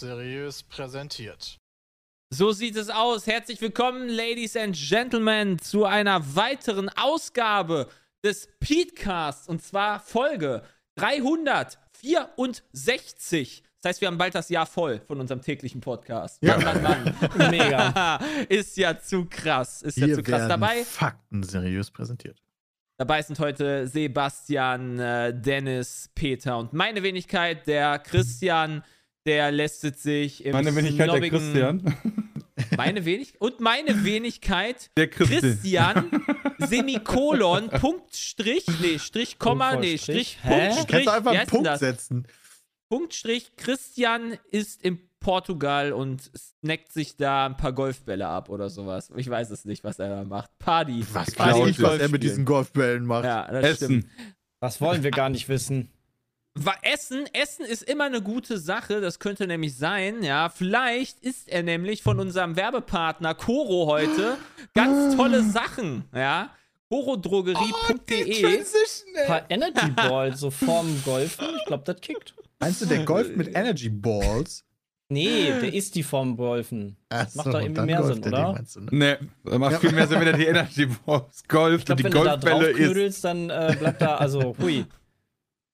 Seriös präsentiert. So sieht es aus. Herzlich willkommen, Ladies and Gentlemen, zu einer weiteren Ausgabe des Petecasts und zwar Folge 364. Das heißt, wir haben bald das Jahr voll von unserem täglichen Podcast. Ja. Mann, Mann, Mann. Mega. Ist ja zu krass. Ist ja Hier zu krass. Dabei, Fakten seriös präsentiert. dabei sind heute Sebastian, äh, Dennis, Peter und meine Wenigkeit, der Christian, der lästet sich im Meine Wenigkeit, der Christian. Meine Wenigkeit und meine Wenigkeit Der Christi. Christian Semikolon Punkt Strich nee Strich Komma nee Strich? Punkt Kannst Strich du einfach einen Punkt das? setzen? Punkt Strich Christian ist in Portugal und snackt sich da ein paar Golfbälle ab oder sowas. Ich weiß es nicht, was er da macht. Party. Was weiß ich, was er mit diesen. Golfbällen macht. Ja, das stimmt. Essen. Das wollen wir gar nicht wissen. Essen, Essen ist immer eine gute Sache. Das könnte nämlich sein, ja. Vielleicht isst er nämlich von unserem Werbepartner Coro heute ganz tolle Sachen, ja. corodrogerie.de. Ein paar Energy Balls so vorm Golfen, ich glaube, das kickt. Meinst du, der golft mit Energy Balls? Nee, der ist die vorm Golfen. Ach Macht so, doch irgendwie mehr Sinn, er oder? du, ne? Nee, das macht viel mehr Sinn, wenn er die Energy Balls golft Ich glaube, und die wenn du da Golfbälle drauf ist. knödelst, dann äh, bleibt da, also, hui.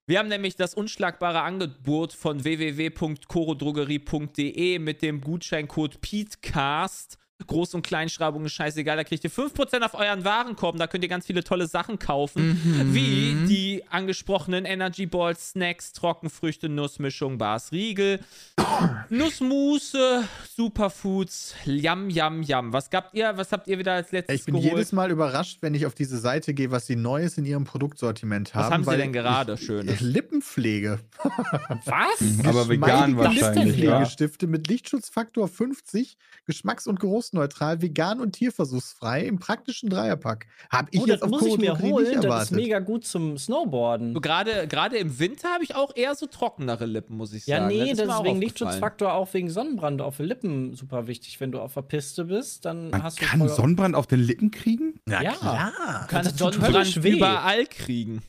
Wir haben nämlich das unschlagbare Angebot von www.corodrogerie.de mit dem Gutscheincode PETECAST. Groß- und Kleinschreibung ist scheißegal. Da kriegt ihr 5% auf euren Warenkorb. Da könnt ihr ganz viele tolle Sachen kaufen. Wie die angesprochenen Energy Balls, Snacks, Trockenfrüchte, Nussmischung, Bars, Riegel, Nussmusse, Superfoods, Yam, Yam, Yam. Was gabt ihr? Was habt ihr wieder als letztes Ich bin geholt? jedes Mal überrascht, wenn ich auf diese Seite gehe, was sie Neues in ihrem Produktsortiment haben. Was haben sie weil denn gerade Schönes? Lippenpflege. Was? Aber vegan wahrscheinlich, ja. Lippenpflegestifte mit Lichtschutzfaktor 50, geschmacks- und geruchsneutral, vegan und tierversuchsfrei im praktischen Dreierpack. Hab ich Oh, jetzt das auf muss ich mir holen, nicht das ist mega gut zum Snowboarden. So Gerade gerade im Winter habe ich auch eher so trockenere Lippen, muss ich Ja, sagen. nee, ist das mir ist auch wegen. Lichtschutzfaktor, auch wegen Sonnenbrand auf den Lippen super wichtig. Wenn du auf der Piste bist, dann Man hast du kann Sonnenbrand auf den Lippen kriegen? Na Ja. klar. Du kannst Das Sonnenbrand überall kriegen.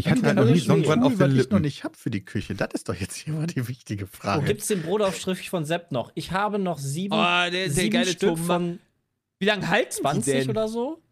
Ich hatte halt noch nie höllisch weh? Sonnenbrand auf den was ich noch Lippen. nicht hab für die Küche. Das ist doch jetzt hier mal die wichtige Wo Frage. gibt's den Brotaufstrich von Sepp noch? Ich habe noch sieben, Oh, der, der sieben geile Stück Tom. von Wie lange halten die 20 denn? oder so.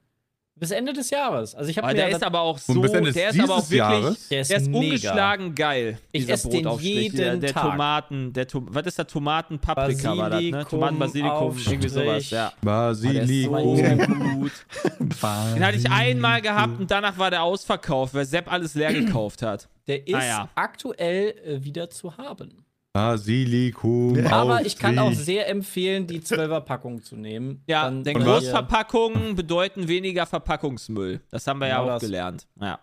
Bis Ende des Jahres. Also ich habe mir der ist aber auch so, bis Ende der ist aber auch wirklich, Jahres? Der ist der ist ungeschlagen geil. Ich esse den Brotaufstrich. der, jeden der Tag. Tomaten, der Tom was ist der Tomaten-Paprika war das, ne? Tomaten, Basilikum, irgendwie sowas, ja. So Basilikum. gut. Den hatte ich einmal gehabt und danach war der ausverkauft, weil Sepp alles leer gekauft hat. Der ist Ah, ja. aktuell äh, wieder zu haben. Basilikum. Ja. Aber ich kann auch sehr empfehlen, die 12er Packung zu nehmen. Ja, denn Großverpackungen bedeuten weniger Verpackungsmüll. Das haben wir ja Genau auch das. gelernt. Ja,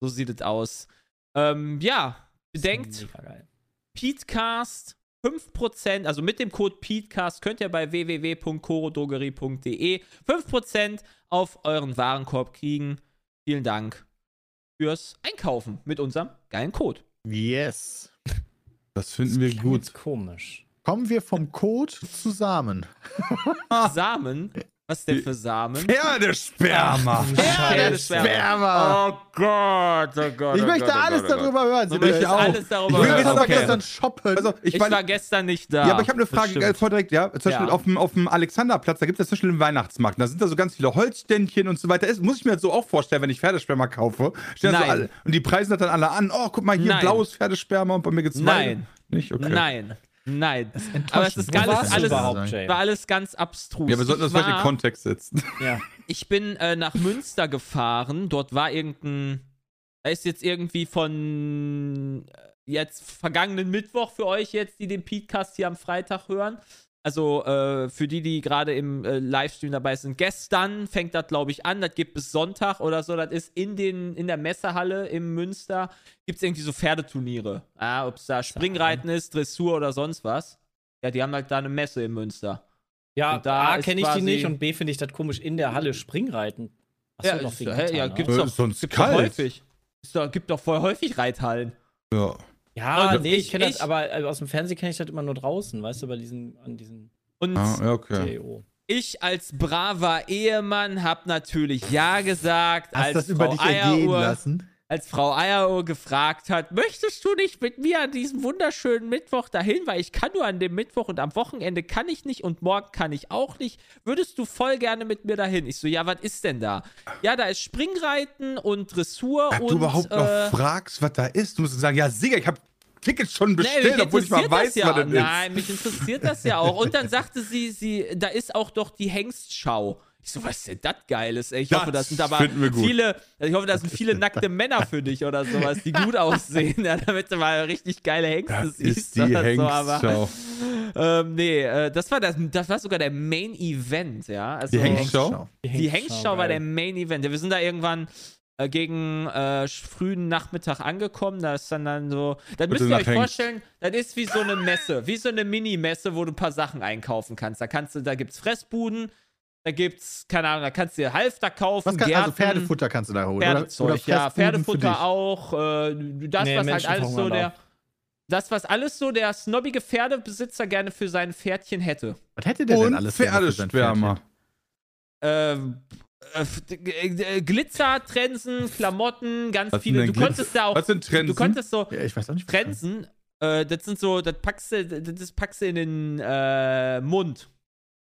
so sieht es aus. Ähm, ja, bedenkt. Petecast 5%, also mit dem Code Petecast könnt ihr bei www.corodrogerie.de 5% auf euren Warenkorb kriegen. Vielen Dank fürs Einkaufen mit unserem geilen Code. Yes. Das finden wir Klang gut. jetzt komisch. Kommen wir vom Code zu Samen. Samen, was denn für Samen? Pferdesperma. Pferdesperma. Oh Gott, oh Gott. Ich oh möchte Gott, oh alles oh Gott. darüber hören. Sie möchtest möchten alles darüber Ich will Ich war hören. Gestern shoppen. Also, ich, Ich war, war gestern nicht da. Ja, aber ich habe eine Das Frage äh, vor direkt, ja. Zum Beispiel Ja. auf dem, auf dem Alexanderplatz, da gibt es ja zum Beispiel den Weihnachtsmarkt. Da sind da so ganz viele Holzständchen und so weiter. Das muss ich mir jetzt so auch vorstellen, wenn ich Pferdesperma kaufe. Da so Nein. alle, und die preisen das dann alle an. Oh, guck mal hier, Nein. blaues Pferdesperma und bei mir geht's Nein. Nicht? Okay. Nein, nein. Aber es ist ganz, alles, überhaupt, Jay? war alles ganz abstrus. Ja, wir sollten das ich, vielleicht in war, Kontext setzen. Ja. ich bin äh, nach Münster gefahren. Dort war irgendein. Da ist jetzt irgendwie von äh, jetzt vergangenen Mittwoch für euch jetzt, die den Podcast hier am Freitag hören. Also äh, für die, die gerade im äh, Livestream dabei sind. Gestern fängt das, glaube ich, an. Das gibt bis Sonntag oder so. Das ist in, den, in der Messehalle im Münster. Gibt es irgendwie so Pferdeturniere. Ja, Ob es da Springreiten ist, Dressur oder sonst was. Ja, die haben halt da eine Messe in Münster. Ja, Und da A, kenne ich die nicht und B, finde ich das komisch in der Halle Springreiten. Achso, ja, noch ist, Gitarren, ja, ne? gibt's Äh, doch, sonst gibt's doch kalt. häufig. Ist doch, gibt doch voll häufig Reithallen. Ja. Ja, Und nee, ich kenne das, aber äh, aus dem Fernsehen kenne ich das immer nur draußen, weißt du, bei diesen, an diesen Und Ah, okay. TO. ich als braver Ehemann habe natürlich Ja gesagt. Hast als das über Frau dich ergehen Eieruhr. lassen? Als Frau Eierohr gefragt hat, möchtest du nicht mit mir an diesem wunderschönen Mittwoch dahin, weil ich kann nur an dem Mittwoch und am Wochenende kann ich nicht und morgen kann ich auch nicht. Würdest du voll gerne mit mir dahin? Ich so, ja, was ist denn da? Ja, da ist Springreiten und Dressur Ob und du überhaupt noch äh, fragst, was da ist, du musst sagen, ja, Digga, ich habe Tickets schon Nee, bestellt, mich obwohl ich mal weiß, ja. was das ist. Nein, mich interessiert das ja auch. Und dann sagte sie, sie, da ist auch doch die Hengstschau. Ich so, was ist denn das Geiles? Ey, ich Das hoffe, das sind aber finden wir gut. viele, ich hoffe, das sind viele nackte Männer für dich oder sowas, die gut aussehen, ja, damit du mal richtig geile Hengste Das siehst. ist die oder so, aber, Hengstschau. ähm, nee, äh, das war das, das war sogar der Main Event, ja. Also, Die Hengstschau? die Hengstschau war der. Main Event. Ja, wir sind da irgendwann äh, gegen äh, frühen Nachmittag angekommen. Da ist dann dann so. Dann müsst ihr euch Hengst. vorstellen, das ist wie so eine Messe, wie so eine Mini-Messe, wo du ein paar Sachen einkaufen kannst. Da kannst du, da gibt's Fressbuden, da gibt's, keine Ahnung, da kannst du dir Halfter kaufen, Was kann, Gärten, also Pferdefutter kannst du da holen. Pferdezeug, oder, oder ja, Pferdefutter auch. Äh, das, Nee, was halt alles so der. Das, was alles so der snobbige Pferdebesitzer gerne für sein Pferdchen hätte. Was hätte der denn Und alles für sein Pferdesperma. ähm, äh, äh, Glitzer, Trensen, Klamotten, ganz Was viele. denn Du Glitz- konntest da auch. Was sind Trensen? Du konntest so? Ja, ich weiß auch nicht. Trensen, äh, das sind so, das packst du, das packst du in den äh, Mund.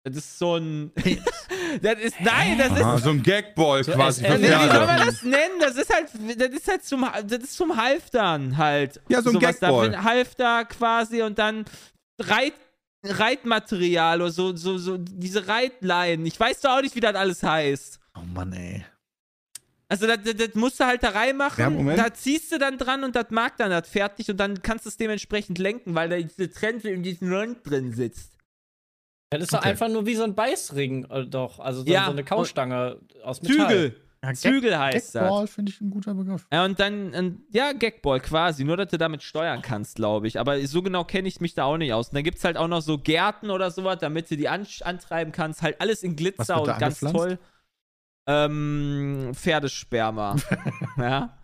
Das ist so ein. das ist. Nein, das ist. Ah, so ein Gagball quasi Äh, für wie soll man das nennen? Das ist halt, das ist halt zum, das ist zum Halftern halt. Ja, so ein Sowas da, Gagball. mit Halfter quasi und dann Reit, Reitmaterial oder so, so, so, diese Reitleinen. Ich weiß doch auch nicht, wie das alles heißt. Oh Mann, ey. Also das, das, das musst du halt da reinmachen, Ja, Moment. da ziehst du dann dran und das mag dann das fertig und dann kannst du es dementsprechend lenken, weil da diese Trense in diesem Rund drin sitzt. Das ist doch Okay. einfach nur wie so ein Beißring, äh, doch. Also so, Ja, so eine Kaustange aus Metall. Zügel. Ja, Zügel heißt das. Gagball finde ich ein guter Begriff. Ja, und dann, und, ja, Gagball quasi, nur dass du damit steuern kannst, glaube ich. Aber so genau kenne ich mich da auch nicht aus. Und dann gibt es halt auch noch so Gärten oder sowas, damit du die an antreiben kannst. Halt alles in Glitzer und ganz angepflanzt? toll. Ähm, Pferdesperma. ja.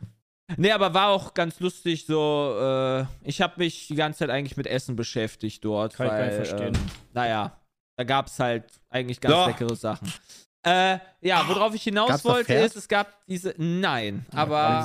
Nee, aber war auch ganz lustig so, äh, ich habe mich die ganze Zeit eigentlich mit Essen beschäftigt dort. Kann ich gar weil, nicht verstehen. Ähm, naja, da gab es halt eigentlich ganz Doch. leckere Sachen. Äh, ja, worauf ich hinaus Gab's wollte, ist, es gab diese, nein, In aber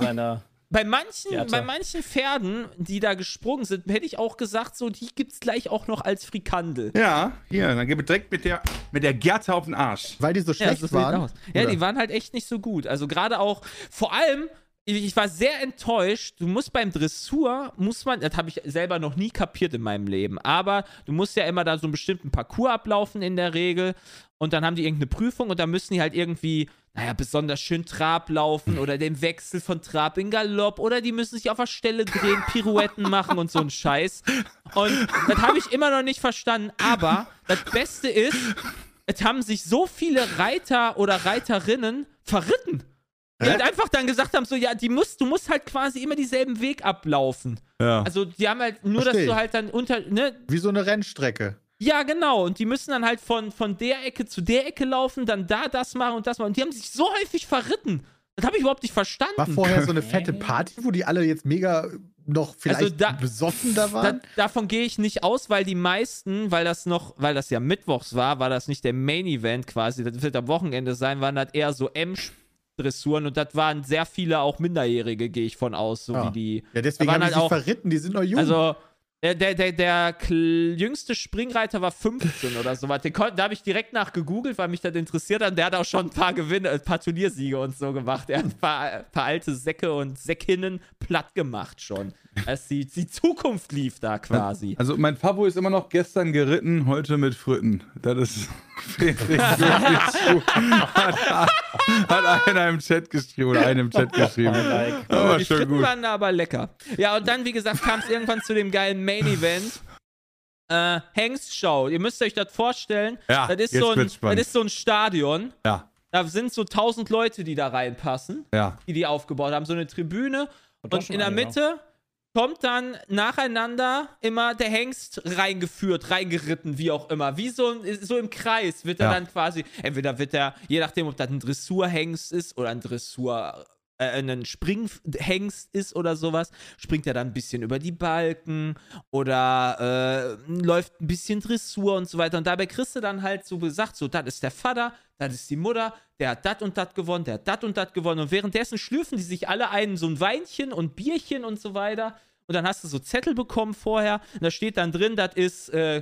bei manchen, Gerte. bei manchen Pferden, die da gesprungen sind, hätte ich auch gesagt, so, die gibt's gleich auch noch als Frikandel. Ja, hier, dann gehen wir direkt mit der, mit der Gerte auf den Arsch. Weil die so Ja, schlecht so sieht waren. Ja, die waren halt echt nicht so gut. Also gerade auch, vor allem, ich war sehr enttäuscht. Du musst beim Dressur, muss man, das habe ich selber noch nie kapiert in meinem Leben, aber du musst ja immer da so einen bestimmten Parcours ablaufen in der Regel und dann haben die irgendeine Prüfung und dann müssen die halt irgendwie, naja, besonders schön Trab laufen oder den Wechsel von Trab in Galopp oder die müssen sich auf der Stelle drehen, Pirouetten machen und so ein Scheiß. Und das habe ich immer noch nicht verstanden, aber das Beste ist, es haben sich so viele Reiter oder Reiterinnen verritten. Die Hä? halt einfach dann gesagt haben, so, ja, die musst, du musst halt quasi immer dieselben Weg ablaufen. Ja. Also, die haben halt nur, Versteh dass du halt dann unter, ne, Wie so eine Rennstrecke. ja, genau. Und die müssen dann halt von, von der Ecke zu der Ecke laufen, dann da das machen und das machen. Und die haben sich so häufig verritten. Das habe ich überhaupt nicht verstanden. War vorher so eine fette Party, wo die alle jetzt mega noch vielleicht Also da- besoffen da Da, waren? davon gehe ich nicht aus, weil die meisten, weil das noch, weil das ja mittwochs war, war das nicht der Main Event quasi, das wird am Wochenende sein, waren das eher so M-Dressuren und das waren sehr viele auch Minderjährige, gehe ich von aus, so Ja. wie die. ja, deswegen waren die halt auch- verritten, die sind noch jung. Also, der, der, der, der jüngste Springreiter war 15 oder so was. Da habe ich direkt nach gegoogelt, weil mich das interessiert hat. Der hat auch schon ein paar Gewinne, ein paar Turniersiege und so gemacht. Er hat ein paar, paar alte Säcke und Säckinnen platt gemacht schon. Als die, die Zukunft lief da quasi. Also mein Favo ist immer noch gestern geritten, heute mit Fritten. Das ist. Hat, hat einer im Chat geschrieben oder einem im Chat geschrieben. Like. Aber die schon gut. waren da aber lecker. Ja, und dann, wie gesagt, kam es irgendwann zu dem geilen Main Event. Äh, Hengstschau. Ihr müsst euch das vorstellen. Ja, das ist, jetzt so ein, wird's spannend. das ist so ein Stadion. Ja, Da sind so 1000 Leute, die da reinpassen, ja. die die aufgebaut haben. So eine Tribüne. Und Und in der ja. Mitte kommt dann nacheinander immer der Hengst reingeführt, reingeritten, wie auch immer. Wie so, so im Kreis wird er Ja. dann quasi, entweder wird er, je nachdem, ob das ein Dressurhengst ist oder ein Dressur äh, ein Springhengst ist oder sowas, springt er dann ein bisschen über die Balken oder äh, läuft ein bisschen Dressur und so weiter. Und dabei kriegst du dann halt so gesagt, so, das ist der Vater, das ist die Mutter, der hat das und das gewonnen, der hat das und das gewonnen. Und währenddessen schlürfen die sich alle ein, so ein Weinchen und Bierchen und so weiter. Und dann hast du so Zettel bekommen vorher. Und da steht dann drin, das ist äh,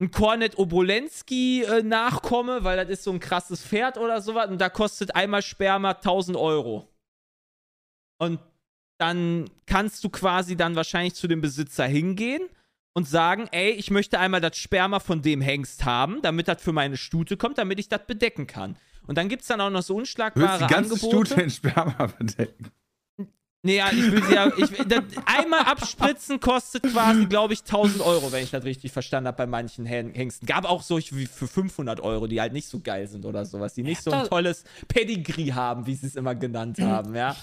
ein Kornet Obolensky äh, Nachkomme, weil das ist so ein krasses Pferd oder sowas. Und da kostet einmal Sperma 1000 Euro. Und dann kannst du quasi dann wahrscheinlich zu dem Besitzer hingehen und sagen, ey, ich möchte einmal das Sperma von dem Hengst haben, damit das für meine Stute kommt, damit ich das bedecken kann. Und dann gibt es dann auch noch so unschlagbare willst die ganze Angebote. Stute in Sperma bedecken. Nee, ja, ich will sie ja. Ich, das, einmal abspritzen kostet quasi, glaube ich, 1000 Euro, wenn ich das richtig verstanden habe bei manchen Hen- Hengsten. Gab auch solche wie für 500 Euro, die halt nicht so geil sind oder sowas, die nicht so ein tolles Pedigree haben, wie sie es immer genannt haben, ja.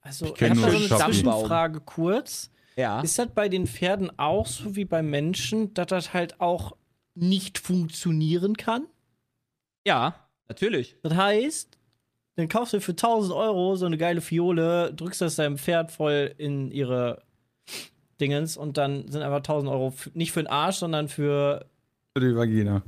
Also, ich kenn habe da so eine. Zwischenfrage kurz. Ja. Ist das bei den Pferden auch so wie bei Menschen, dass das halt auch nicht funktionieren kann? Ja, natürlich. Das heißt, dann kaufst du für 1000 Euro so eine geile Fiole, drückst das deinem Pferd voll in ihre Dingens und dann sind einfach 1000 Euro nicht für den Arsch, sondern für. Für die Vagina.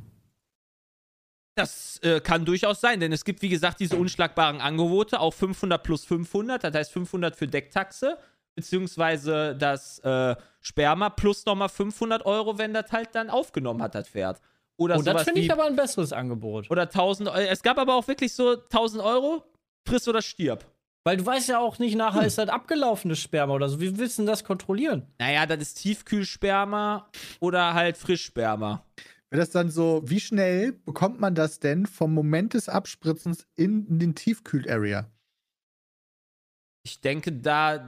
Das äh, kann durchaus sein, denn es gibt, wie gesagt, diese unschlagbaren Angebote, auch 500 plus 500, das heißt 500 für Decktaxe, beziehungsweise das äh, Sperma plus nochmal 500 Euro, wenn das halt dann aufgenommen hat, das Pferd. Oder Und das finde ich aber ein besseres Angebot. Oder 1000 Euro. Es gab aber auch wirklich so 1000 Euro, friss oder stirb. Weil du weißt ja auch nicht, nachher ist das abgelaufenes Sperma oder so. Wie willst du denn das kontrollieren? Naja, das ist Tiefkühlsperma oder halt Frischsperma. Wäre das dann so, wie schnell bekommt man das denn vom Moment des Abspritzens in den Tiefkühl-Area? Ich denke, da.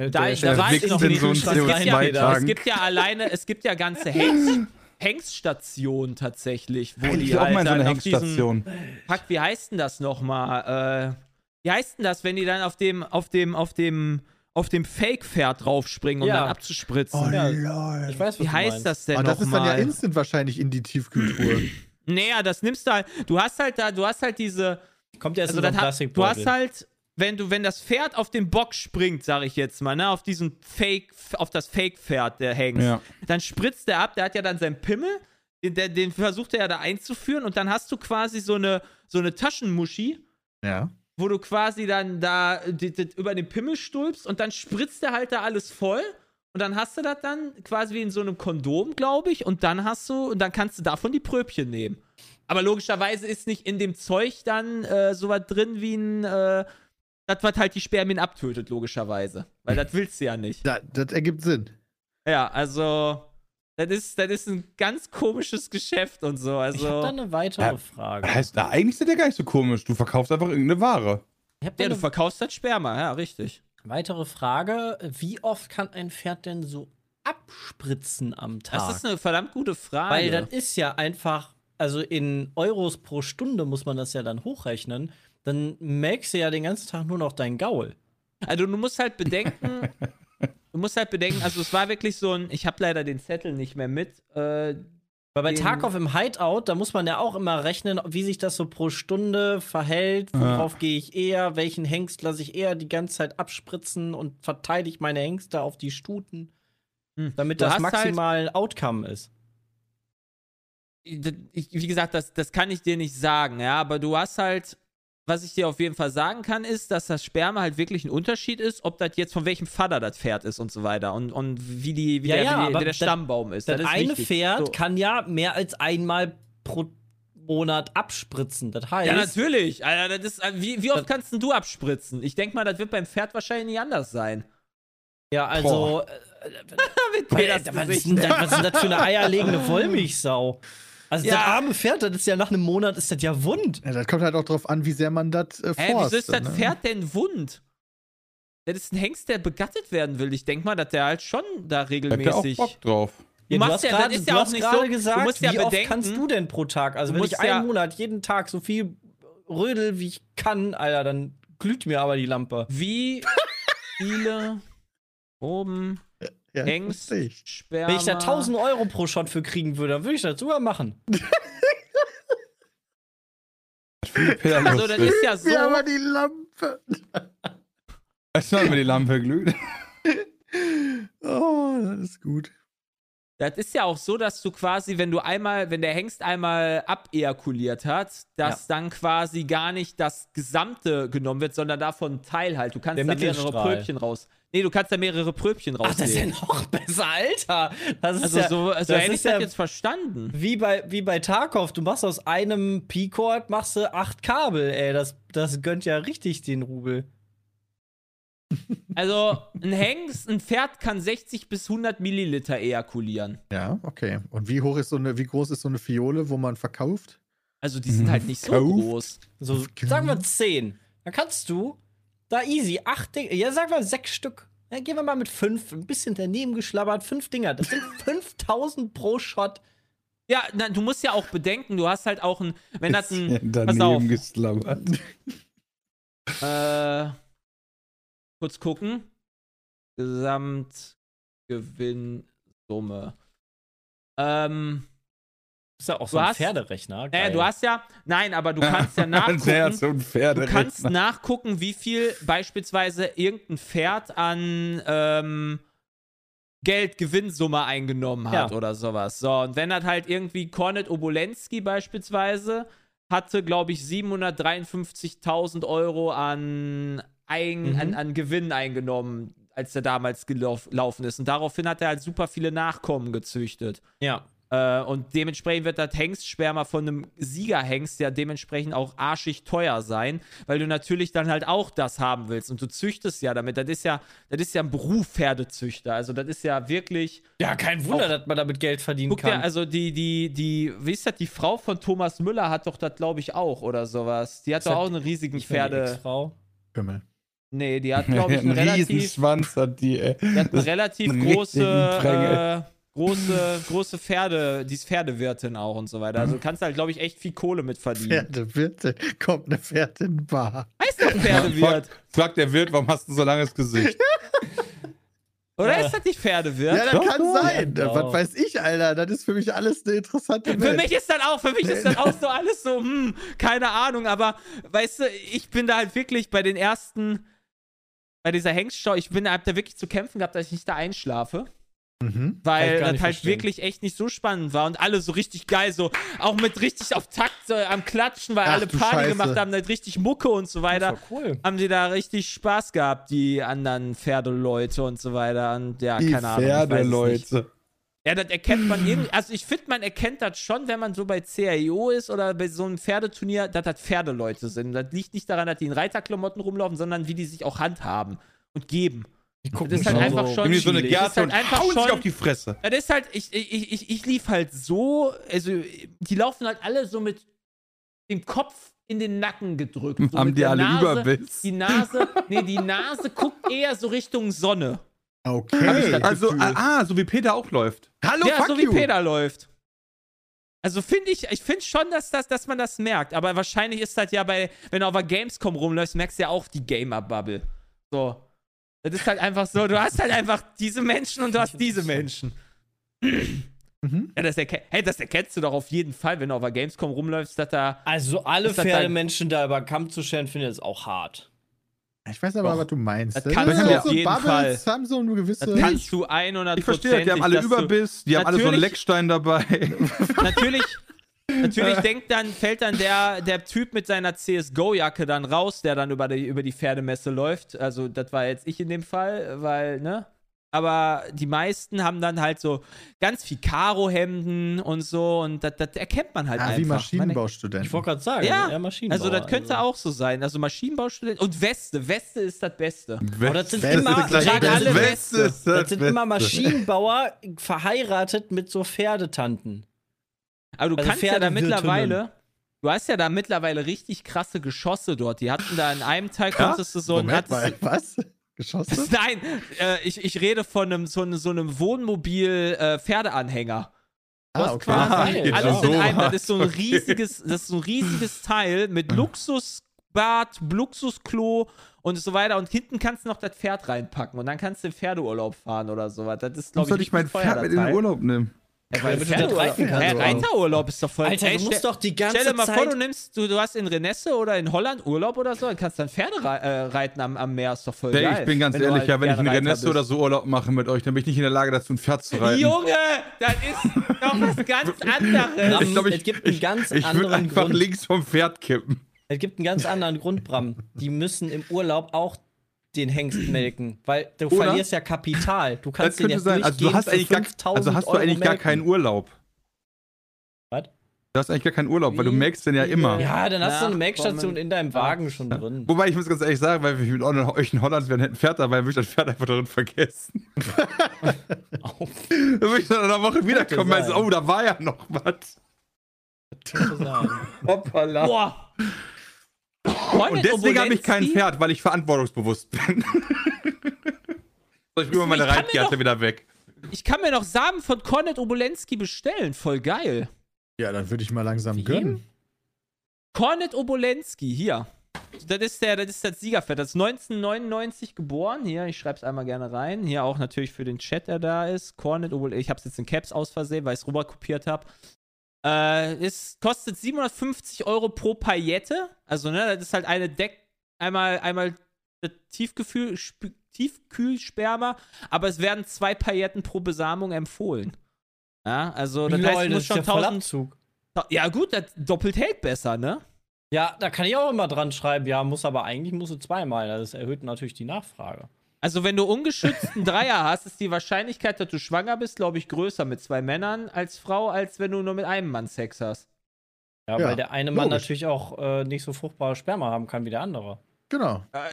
Da, Der- da weiß ich noch nicht. so es, gibt ja, CO2-Tank. es gibt ja alleine, es gibt ja ganze Hengst, Hengststationen tatsächlich, wo Ich die auch halt mal in so eine Hengststation. Fuck, wie heißt denn das nochmal? Äh, wie heißt denn das, wenn die dann auf dem, auf dem, auf dem, auf dem Fake-Pferd draufspringen, um Ja. dann abzuspritzen? Ja, lol. Ich weiß, was wie du heißt meinst. das denn Aber das ist dann ja instant wahrscheinlich in die Tiefkühltruhe. Naja, das nimmst du halt. Du hast halt da, du hast halt diese. Kommt jetzt Also in so du hast halt, wenn du, wenn das Pferd auf den Bock springt, sag ich jetzt mal, ne, auf diesen Fake, auf das Fake-Pferd, der hängt, Ja. dann spritzt der ab, der hat ja dann seinen Pimmel, den, den, versucht er ja da einzuführen und dann hast du quasi so eine, so eine Taschenmuschi, ja. wo du quasi dann da die, die, über den Pimmel stülpst und dann spritzt der halt da alles voll und dann hast du das dann quasi wie in so einem Kondom, glaube ich, und dann hast du, und dann kannst du davon die Pröbchen nehmen. Aber logischerweise ist nicht in dem Zeug dann äh, sowas drin wie ein, äh, das, was halt die Spermien abtötet, logischerweise. Weil das willst du ja nicht. Da, das ergibt Sinn. Ja, also, das ist, das ist ein ganz komisches Geschäft und so. Ich habe da Also, eine weitere Ja, Frage. Das heißt, na, eigentlich ist das ja gar nicht so komisch. Du verkaufst einfach irgendeine Ware. Ich da ja, du verkaufst das Sperma, ja, richtig. weitere Frage. Wie oft kann ein Pferd denn so abspritzen am Tag? Das ist eine verdammt gute Frage. Weil das ist ja einfach, also in Euros pro Stunde muss man das ja dann hochrechnen. Dann melkst du ja den ganzen Tag nur noch dein Gaul. Also du musst halt bedenken, du musst halt bedenken, also es war wirklich so ein, ich habe leider den Zettel nicht mehr mit. Äh, Weil bei Tarkov im Hideout, da muss man ja auch immer rechnen, wie sich das so pro Stunde verhält, Ja. worauf gehe ich eher, welchen Hengst lasse ich eher die ganze Zeit abspritzen und verteile ich meine Hengste auf die Stuten, hm. damit Du das halt- maximal Outcome ist. ich, wie gesagt, das, das kann ich dir nicht sagen, ja, aber du hast halt, was ich dir auf jeden Fall sagen kann, ist, dass das Sperma halt wirklich ein Unterschied ist, ob das jetzt von welchem Vater das Pferd ist und so weiter und, und wie, die, wie, Ja, der, ja, wie, der das- Stammbaum ist. Das ist eine wichtig. Pferd So. kann ja mehr als einmal pro Monat abspritzen. Das heißt, Ja, natürlich. Alter, das ist, wie, wie oft kannst denn du abspritzen? Ich denke mal, das wird beim Pferd wahrscheinlich nicht anders sein. ja, also, Mit äh, Peters was, ist denn das, was ist denn das für eine eierlegende Wollmilchsau? Also, Ja. das arme Pferd, das ist ja nach einem Monat, ist das ja wund. Ja, das kommt halt auch drauf an, wie sehr man das äh, Hä, forst. wieso ist das ne? Pferd denn wund? Das ist ein Hengst, der begattet werden will. Ich denke mal, dass der halt schon da Da hat auch regelmäßig. Bock drauf. Du Ja, machst hast ja- das gerade ist ja du auch nicht gerade so- gesagt, du musst ja wie oft bedenken- kannst du denn pro Tag? Also, Du wenn ich einen ja- Monat jeden Tag so viel rödel, wie ich kann, Alter, dann glüht mir aber die Lampe. Wie viele oben Ja, Hengst. Sperma. Wenn ich da 1000 Euro pro Shot für kriegen würde, dann würde ich das sogar machen. Also, das ist ja so. Ja, aber die Lampe. Weißt du, wenn die Lampe glüht? Oh, das ist gut. Das ist ja auch so, dass du quasi, wenn du einmal, wenn der Hengst einmal abejakuliert hat, dass dann quasi gar nicht das Gesamte genommen wird, sondern davon ein Teil halt. Du kannst Der da mehrere. Pröbchen raus. Nee, du kannst da mehrere Pröbchen Ach, das ist ja rausnehmen. noch besser, Alter. Das ist also ja, so, also das hätte ich ist das ja jetzt verstanden. wie bei, wie bei Tarkov. Du machst aus einem P-Cord machst du acht Kabel, ey. Das, das gönnt ja richtig den Rubel. Also ein Hengst, ein Pferd kann 60 bis 100 Milliliter ejakulieren. Ja, okay. Und wie hoch ist so eine, wie groß ist so eine Fiole, wo man verkauft? Also die sind halt nicht so groß. So, sagen wir zehn. Dann kannst du da easy acht Dinger, ja, sagen wir sechs Stück. Dann gehen wir mal mit fünf, ein bisschen daneben geschlabbert, fünf Dinger. Das sind 5000 pro Shot. Ja, na, du musst ja auch bedenken, du hast halt auch ein, wenn das ein, pass auf, geslabbert. äh, kurz gucken, Gesamtgewinnsumme. Ähm, ist ja auch Du so ein hast- Pferderechner. Geil. du hast ja, nein, aber du kannst ja Der nachgucken, so ein du Pferderechner. kannst nachgucken, wie viel beispielsweise irgendein Pferd an ähm, Geld, Gewinnsumme eingenommen hat Ja. oder sowas. So, und wenn das halt irgendwie Kornet Obolensky beispielsweise hatte, glaube ich, 753.000 Euro an, ein, Mhm. an, an Gewinn eingenommen, als er damals gelauf- gelaufen ist. Und daraufhin hat er halt super viele Nachkommen gezüchtet. ja. Äh, und dementsprechend wird das Hengstsperma von einem Siegerhengst ja dementsprechend auch arschig teuer sein, weil du natürlich dann halt auch das haben willst. Und du züchtest ja damit. Das ist ja, das ist ja ein Beruf Pferdezüchter. Also das ist ja wirklich. Ja, kein Wunder, dass man damit Geld verdienen Guck dir, kann. also die, die, die, wie ist das, die Frau von Thomas Müller hat doch das, glaube ich, auch oder sowas. Die hat Ist doch auch einen riesigen Pferde. Ex-Frau. Kümmel. Nee, die hat, glaube ich, einen einen relativ, Riesenschwanz hat die, ey. die hat eine relativ große, äh, große, große Pferde, die ist Pferdewirtin auch und so weiter. Also du kannst halt, glaube ich, echt viel Kohle mit verdienen. Pferdewirtin. Kommt eine Pferdin-Bar. Heißt doch Pferdewirt. Fragt, fragt der Wirt, warum hast du so langes Gesicht? Oder Ja. ist das nicht Pferdewirt? Ja, das Doch, kann doch. sein. Ja, Was weiß ich, Alter? Das ist für mich alles eine interessante Für Welt. mich ist das auch, für mich ist das auch so alles so, hm, keine Ahnung, aber weißt du, ich bin da halt wirklich bei den ersten, bei dieser Hengstschau, ich bin, hab da wirklich zu kämpfen gehabt, dass ich nicht da einschlafe. Mhm. Weil das halt verstehen. wirklich echt nicht so spannend war und alle so richtig geil, so auch mit richtig auf Takt so, am Klatschen, weil Ach, alle Party Scheiße. gemacht haben, halt richtig Mucke und so weiter. Das war cool. Haben sie da richtig Spaß gehabt, die anderen Pferdeleute und so weiter. Und ja, Die keine Ahnung. Pferdeleute. Ja, das erkennt man irgendwie. Also, ich finde, man erkennt das schon, wenn man so bei CIO ist oder bei so einem Pferdeturnier, dass das Pferdeleute sind. Das liegt nicht daran, dass die in Reiterklamotten rumlaufen, sondern wie die sich auch handhaben und geben. Die gucken Das ist halt schon einfach so schon- so eine chillig. Das ist Gerte halt und einfach hauen sich schon- auf die Fresse. Das ist halt, ich, ich, ich, ich lief halt so, also, die laufen halt alle so mit dem Kopf in den Nacken gedrückt. So Haben die alle Nase, Überbiss? Die Nase, nee, die Nase guckt eher so Richtung Sonne. Okay. Also, Gefühl. ah, so wie Peter auch läuft. Hallo, ja, fuck so wie you. Peter läuft. Also finde ich, ich finde schon, dass, das, dass man das merkt. Aber wahrscheinlich ist das ja bei, wenn du auf der Gamescom rumläufst, merkst du ja auch die Gamer-Bubble. So. Das ist halt einfach so, du hast halt einfach diese Menschen und du hast diese Menschen. Mhm. Ja, das, hey, das erkennst du doch auf jeden Fall, wenn du auf der Gamescom rumläufst, dass da. Also alle dein- Pferdemenschen da über den Kamm zu scheren, finde ich das auch hart. Ich weiß aber, Doch. was du meinst. Das Das kannst du auf so jeden Bubbles, haben so eine gewisse. Das kannst du 100 Ich verstehe, die haben alle Überbiss, die haben alle so einen Leckstein dabei. natürlich, natürlich denkt dann, fällt dann der, der Typ mit seiner CSGO-Jacke dann raus, der dann über die, über die Pferdemesse läuft. Also, das war jetzt ich in dem Fall, weil, ne? Aber die meisten haben dann halt so ganz viel Karo-Hemden und so und das, das erkennt man halt ah, einfach. wie Maschinenbaustudenten. Ich wollte gerade sagen, Ja, eher Maschinenbauer. Also, das könnte auch so sein. Also, Maschinenbaustudent und Weste. Weste ist das Beste. Aber das sind Beste immer, Beste. alle Beste ist das sind immer Beste. Maschinenbauer verheiratet mit so Pferdetanten. Aber du Also kannst ja da mittlerweile. Du hast ja da mittlerweile richtig krasse Geschosse dort. Die hatten da in einem Teil konntest du so ein. Hattest was? Geschossen? Nein, äh, ich, ich rede von einem, so, einem- so einem Wohnmobil-Pferdeanhänger. Du Ah, okay. quasi Ah, alles in einem. Das ist so ein riesiges, das ist so ein riesiges Teil mit Luxusbad, Luxusklo und so weiter. Und hinten kannst du noch das Pferd reinpacken und dann kannst du in Pferdeurlaub fahren oder sowas. Das ist, Warum glaube soll ich, ich mein Pferd mit in den. Urlaub nehmen? Ja, weil du da reiten kannst, Ja, oder? Reiterurlaub ist doch voll. Alter, Ey, du musst stell- doch die ganze Stell dir mal Zeit. vor, du nimmst, du, du hast in Renesse oder in Holland Urlaub oder so, dann kannst du dann Pferde äh, reiten am, am Meer, ist doch voll Ey, geil. ich bin ganz Wenn ehrlich, halt ja, wenn ich in Renesse oder bist. so Urlaub mache mit euch, dann bin ich nicht in der Lage, dazu ein Pferd zu reiten. Junge, das ist doch was ganz anderes. Ich glaub, ich- es gibt einen ganz Ich würde anderen einfach Grund. links vom Pferd kippen. Es gibt einen ganz anderen Grund, Bram. Die müssen im Urlaub auch den Hengst melken, weil du Oder? verlierst ja Kapital. Du Das kannst den könnte ja sein. Also du hast eigentlich gar, 5000 also hast du Euro eigentlich gar melken. keinen Urlaub. Was? Du hast eigentlich gar keinen Urlaub, weil du Wie melkst den ja immer. Ja, dann hast du eine. Melkstation in deinem Wagen schon drin. Wobei ich muss ganz ehrlich sagen, weil wir mit euch in Holland wären, hätten Pferd dabei, würde ich das Pferd einfach darin vergessen. Auf. Dann würde ich dann in einer Woche wiederkommen und sein. so, oh, da war ja noch was. Hoppala. Boah. Und deswegen habe ich kein Pferd, weil ich verantwortungsbewusst bin. so, ich bringe mal meine Reitgerte doch- wieder weg. Ich kann mir noch Samen von Kornet Obolensky bestellen. Voll geil. Ja, dann würde ich mal langsam Wie? gönnen. Kornet Obolensky, hier. Das ist, der, das ist das Siegerpferd. Das ist 1999 geboren. Hier, ich schreibe es einmal gerne rein. Hier auch natürlich für den Chat, der da ist. Kornet Obolensky. Ich habe es jetzt in Caps aus Versehen, weil ich es rüber kopiert habe. Äh, es kostet 750 Euro pro Paillette. Also, ne, das ist halt eine Deck. Einmal, einmal Tiefgefühl, Sp- Tiefkühlsperma, aber es werden zwei Pailletten pro Besamung empfohlen. Ja, also das heißt, Lol, du das musst ist schon ja voll 1000. Abzug. Ja, gut, das doppelt hält besser, ne? Ja, da kann ich auch immer dran schreiben, ja, muss aber eigentlich musst du zweimal. Das erhöht natürlich die Nachfrage. Also, wenn du ungeschützten Dreier hast, ist die Wahrscheinlichkeit, dass du schwanger bist, glaube ich, größer mit zwei Männern als Frau, als wenn du nur mit einem Mann Sex hast. Ja, Ja, weil der eine Mann logisch. natürlich auch äh, nicht so fruchtbare Sperma haben kann wie der andere. Genau. Äh,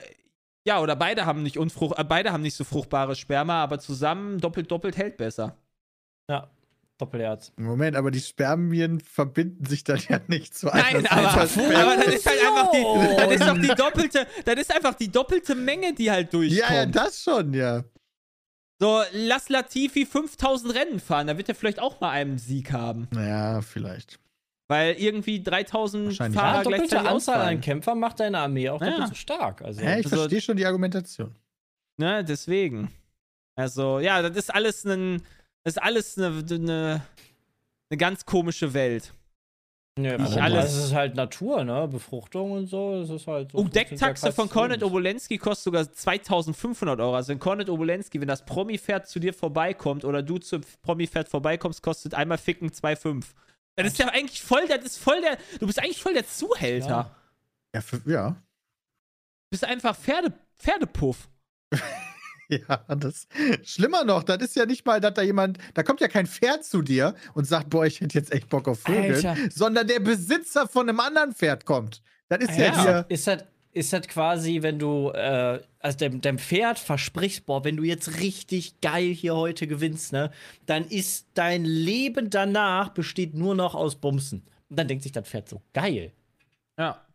ja, oder beide haben nicht unfrucht, äh, beide haben nicht so fruchtbare Sperma, aber zusammen doppelt doppelt hält besser. Ja, Doppelherz. Moment, aber die Spermien verbinden sich dann ja nicht zu Nein, einer aber, aber das ist halt einfach die, das ist doch die doppelte, das ist einfach die doppelte Menge, die halt durchkommt. Ja, ja, das schon, ja. So, lass Latifi 5000 Rennen fahren, da wird er vielleicht auch mal einen Sieg haben. Naja, vielleicht. Weil irgendwie 3000 Wahrscheinlich. Fahrer Ja, doppelte gleichzeitig Anzahl an ausfallen. Kämpfern macht deine Armee auch Ja. doppelt so stark. Also, Hä, ich Also- verstehe schon die Argumentation. Ne, deswegen. Also, ja, das ist alles ein, das ist alles eine, eine, eine ganz komische Welt. ja, warum? alles- Das ist halt Natur, ne? Befruchtung und so. Das ist halt so. Oh, Decktaxe von Lebens. Obolensky kostet sogar 2500 Euro. Also, wenn Kornet Obolensky, wenn das Promi-Pferd zu dir vorbeikommt oder du zum Promi-Pferd vorbeikommst, kostet einmal Ficken 2,5. Das ist ja eigentlich voll, das ist voll der, du bist eigentlich voll der Zuhälter. Ja. Ja, für, ja. Du bist einfach Pferde, Pferdepuff. Ja, das schlimmer noch, das ist ja nicht mal, dass da jemand, da kommt ja kein Pferd zu dir und sagt, boah, ich hätte jetzt echt Bock auf Vögel, Alter. sondern der Besitzer von einem anderen Pferd kommt. Das ist ja, Ja. hier. Ist das, ist das quasi, wenn du äh, also dem, dem Pferd versprichst, boah, wenn du jetzt richtig geil hier heute gewinnst, ne, dann ist dein Leben danach besteht nur noch aus Bumsen. Und dann denkt sich das Pferd so, geil. Ja.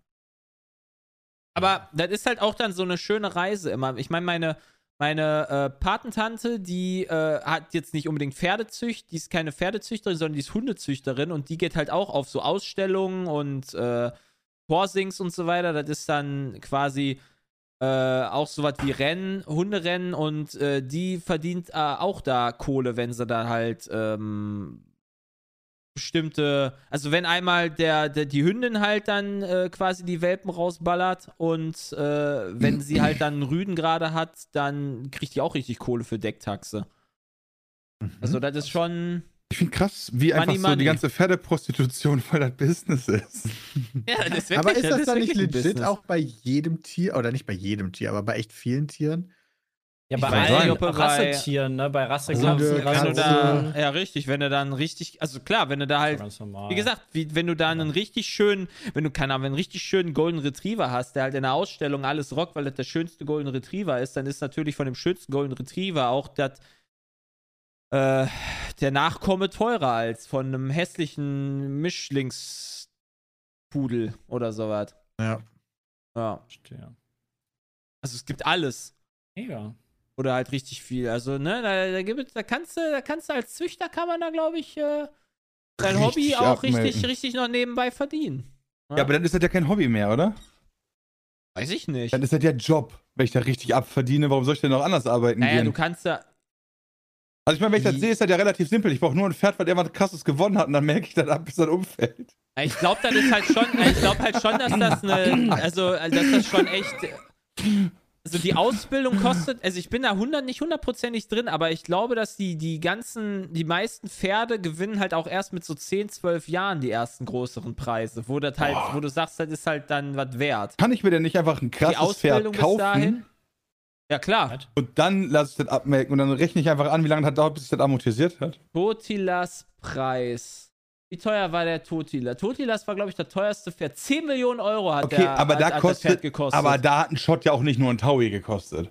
Aber das ist halt auch dann so eine schöne Reise immer. Ich meine, meine, meine äh, Patentante, die äh, hat jetzt nicht unbedingt Pferdezücht, die ist keine Pferdezüchterin, sondern die ist Hundezüchterin und die geht halt auch auf so Ausstellungen und äh, und so weiter. Das ist dann quasi äh, auch sowas wie Rennen, Hunderennen und äh, die verdient äh, auch da Kohle, wenn sie da halt ähm, bestimmte, also wenn einmal der, der die Hündin halt dann äh, quasi die Welpen rausballert und äh, wenn sie halt dann einen Rüden gerade hat, dann kriegt die auch richtig Kohle für Decktaxe. Also das ist schon, Ich finde krass, wie einfach Money, so money. die ganze Pferdeprostitution voll das Business ist. ja, das ist wirklich, Aber ist das, ist dann nicht legit Business. auch bei jedem Tier, oder nicht bei jedem Tier, aber bei echt vielen Tieren? Ja, bei allen er Rassetieren, ne, bei Also, Rasseklassen, Hunde, wenn du da, ja richtig, wenn du dann richtig, also klar, wenn du da halt ganz normal. Wie gesagt, wie, wenn du da einen richtig schönen, wenn du keine Ahnung, einen richtig schönen Golden Retriever hast, der halt in der Ausstellung alles rockt, weil das der schönste Golden Retriever ist, dann ist natürlich von dem schönsten Golden Retriever auch das äh, der Nachkomme teurer als von einem hässlichen Mischlingspudel oder sowas. Ja. Ja. Verstehe. Also es gibt alles. Mega. Oder halt richtig viel. Also, ne, da, da, gibt, da kannst du, da kannst du als Züchter kann man da, glaube ich, äh, dein Richtig Hobby auch richtig, abmelden. richtig noch nebenbei verdienen. Ja, aber dann ist das ja kein Hobby mehr, oder? Weiß ich nicht. Dann ist das ja Job. Wenn ich da richtig abverdiene, warum soll ich denn noch anders arbeiten Naja, gehen? du kannst da. Also ich meine, wenn ich das sehe, ist das ja relativ simpel. Ich brauche nur ein Pferd, was irgendwas krasses gewonnen hat und dann merke ich das ab, bis das umfällt. Ich glaube, das ist halt schon, ich glaube halt schon, dass das eine, also, dass das schon echt, also die Ausbildung kostet, also ich bin da 100, nicht hundertprozentig drin, aber ich glaube, dass die, die ganzen, die meisten Pferde gewinnen halt auch erst mit so 10, 12 Jahren die ersten größeren Preise, wo das halt, wo du sagst, das ist halt dann was wert. Kann ich mir denn nicht einfach ein Die krasses Pferd Ausbildung bis kaufen dahin? Ja, klar. und dann lasse ich das abmelken und dann rechne ich einfach an, wie lange das dauert, bis sich das amortisiert hat? Totilas Preis. Wie teuer war der Totila? Totilas war, glaube ich, das teuerste Pferd. 10 Millionen Euro hat, Okay, der, aber hat, da hat das kostet, Pferd gekostet. aber da hat ein Shot ja auch nicht nur ein Taui gekostet.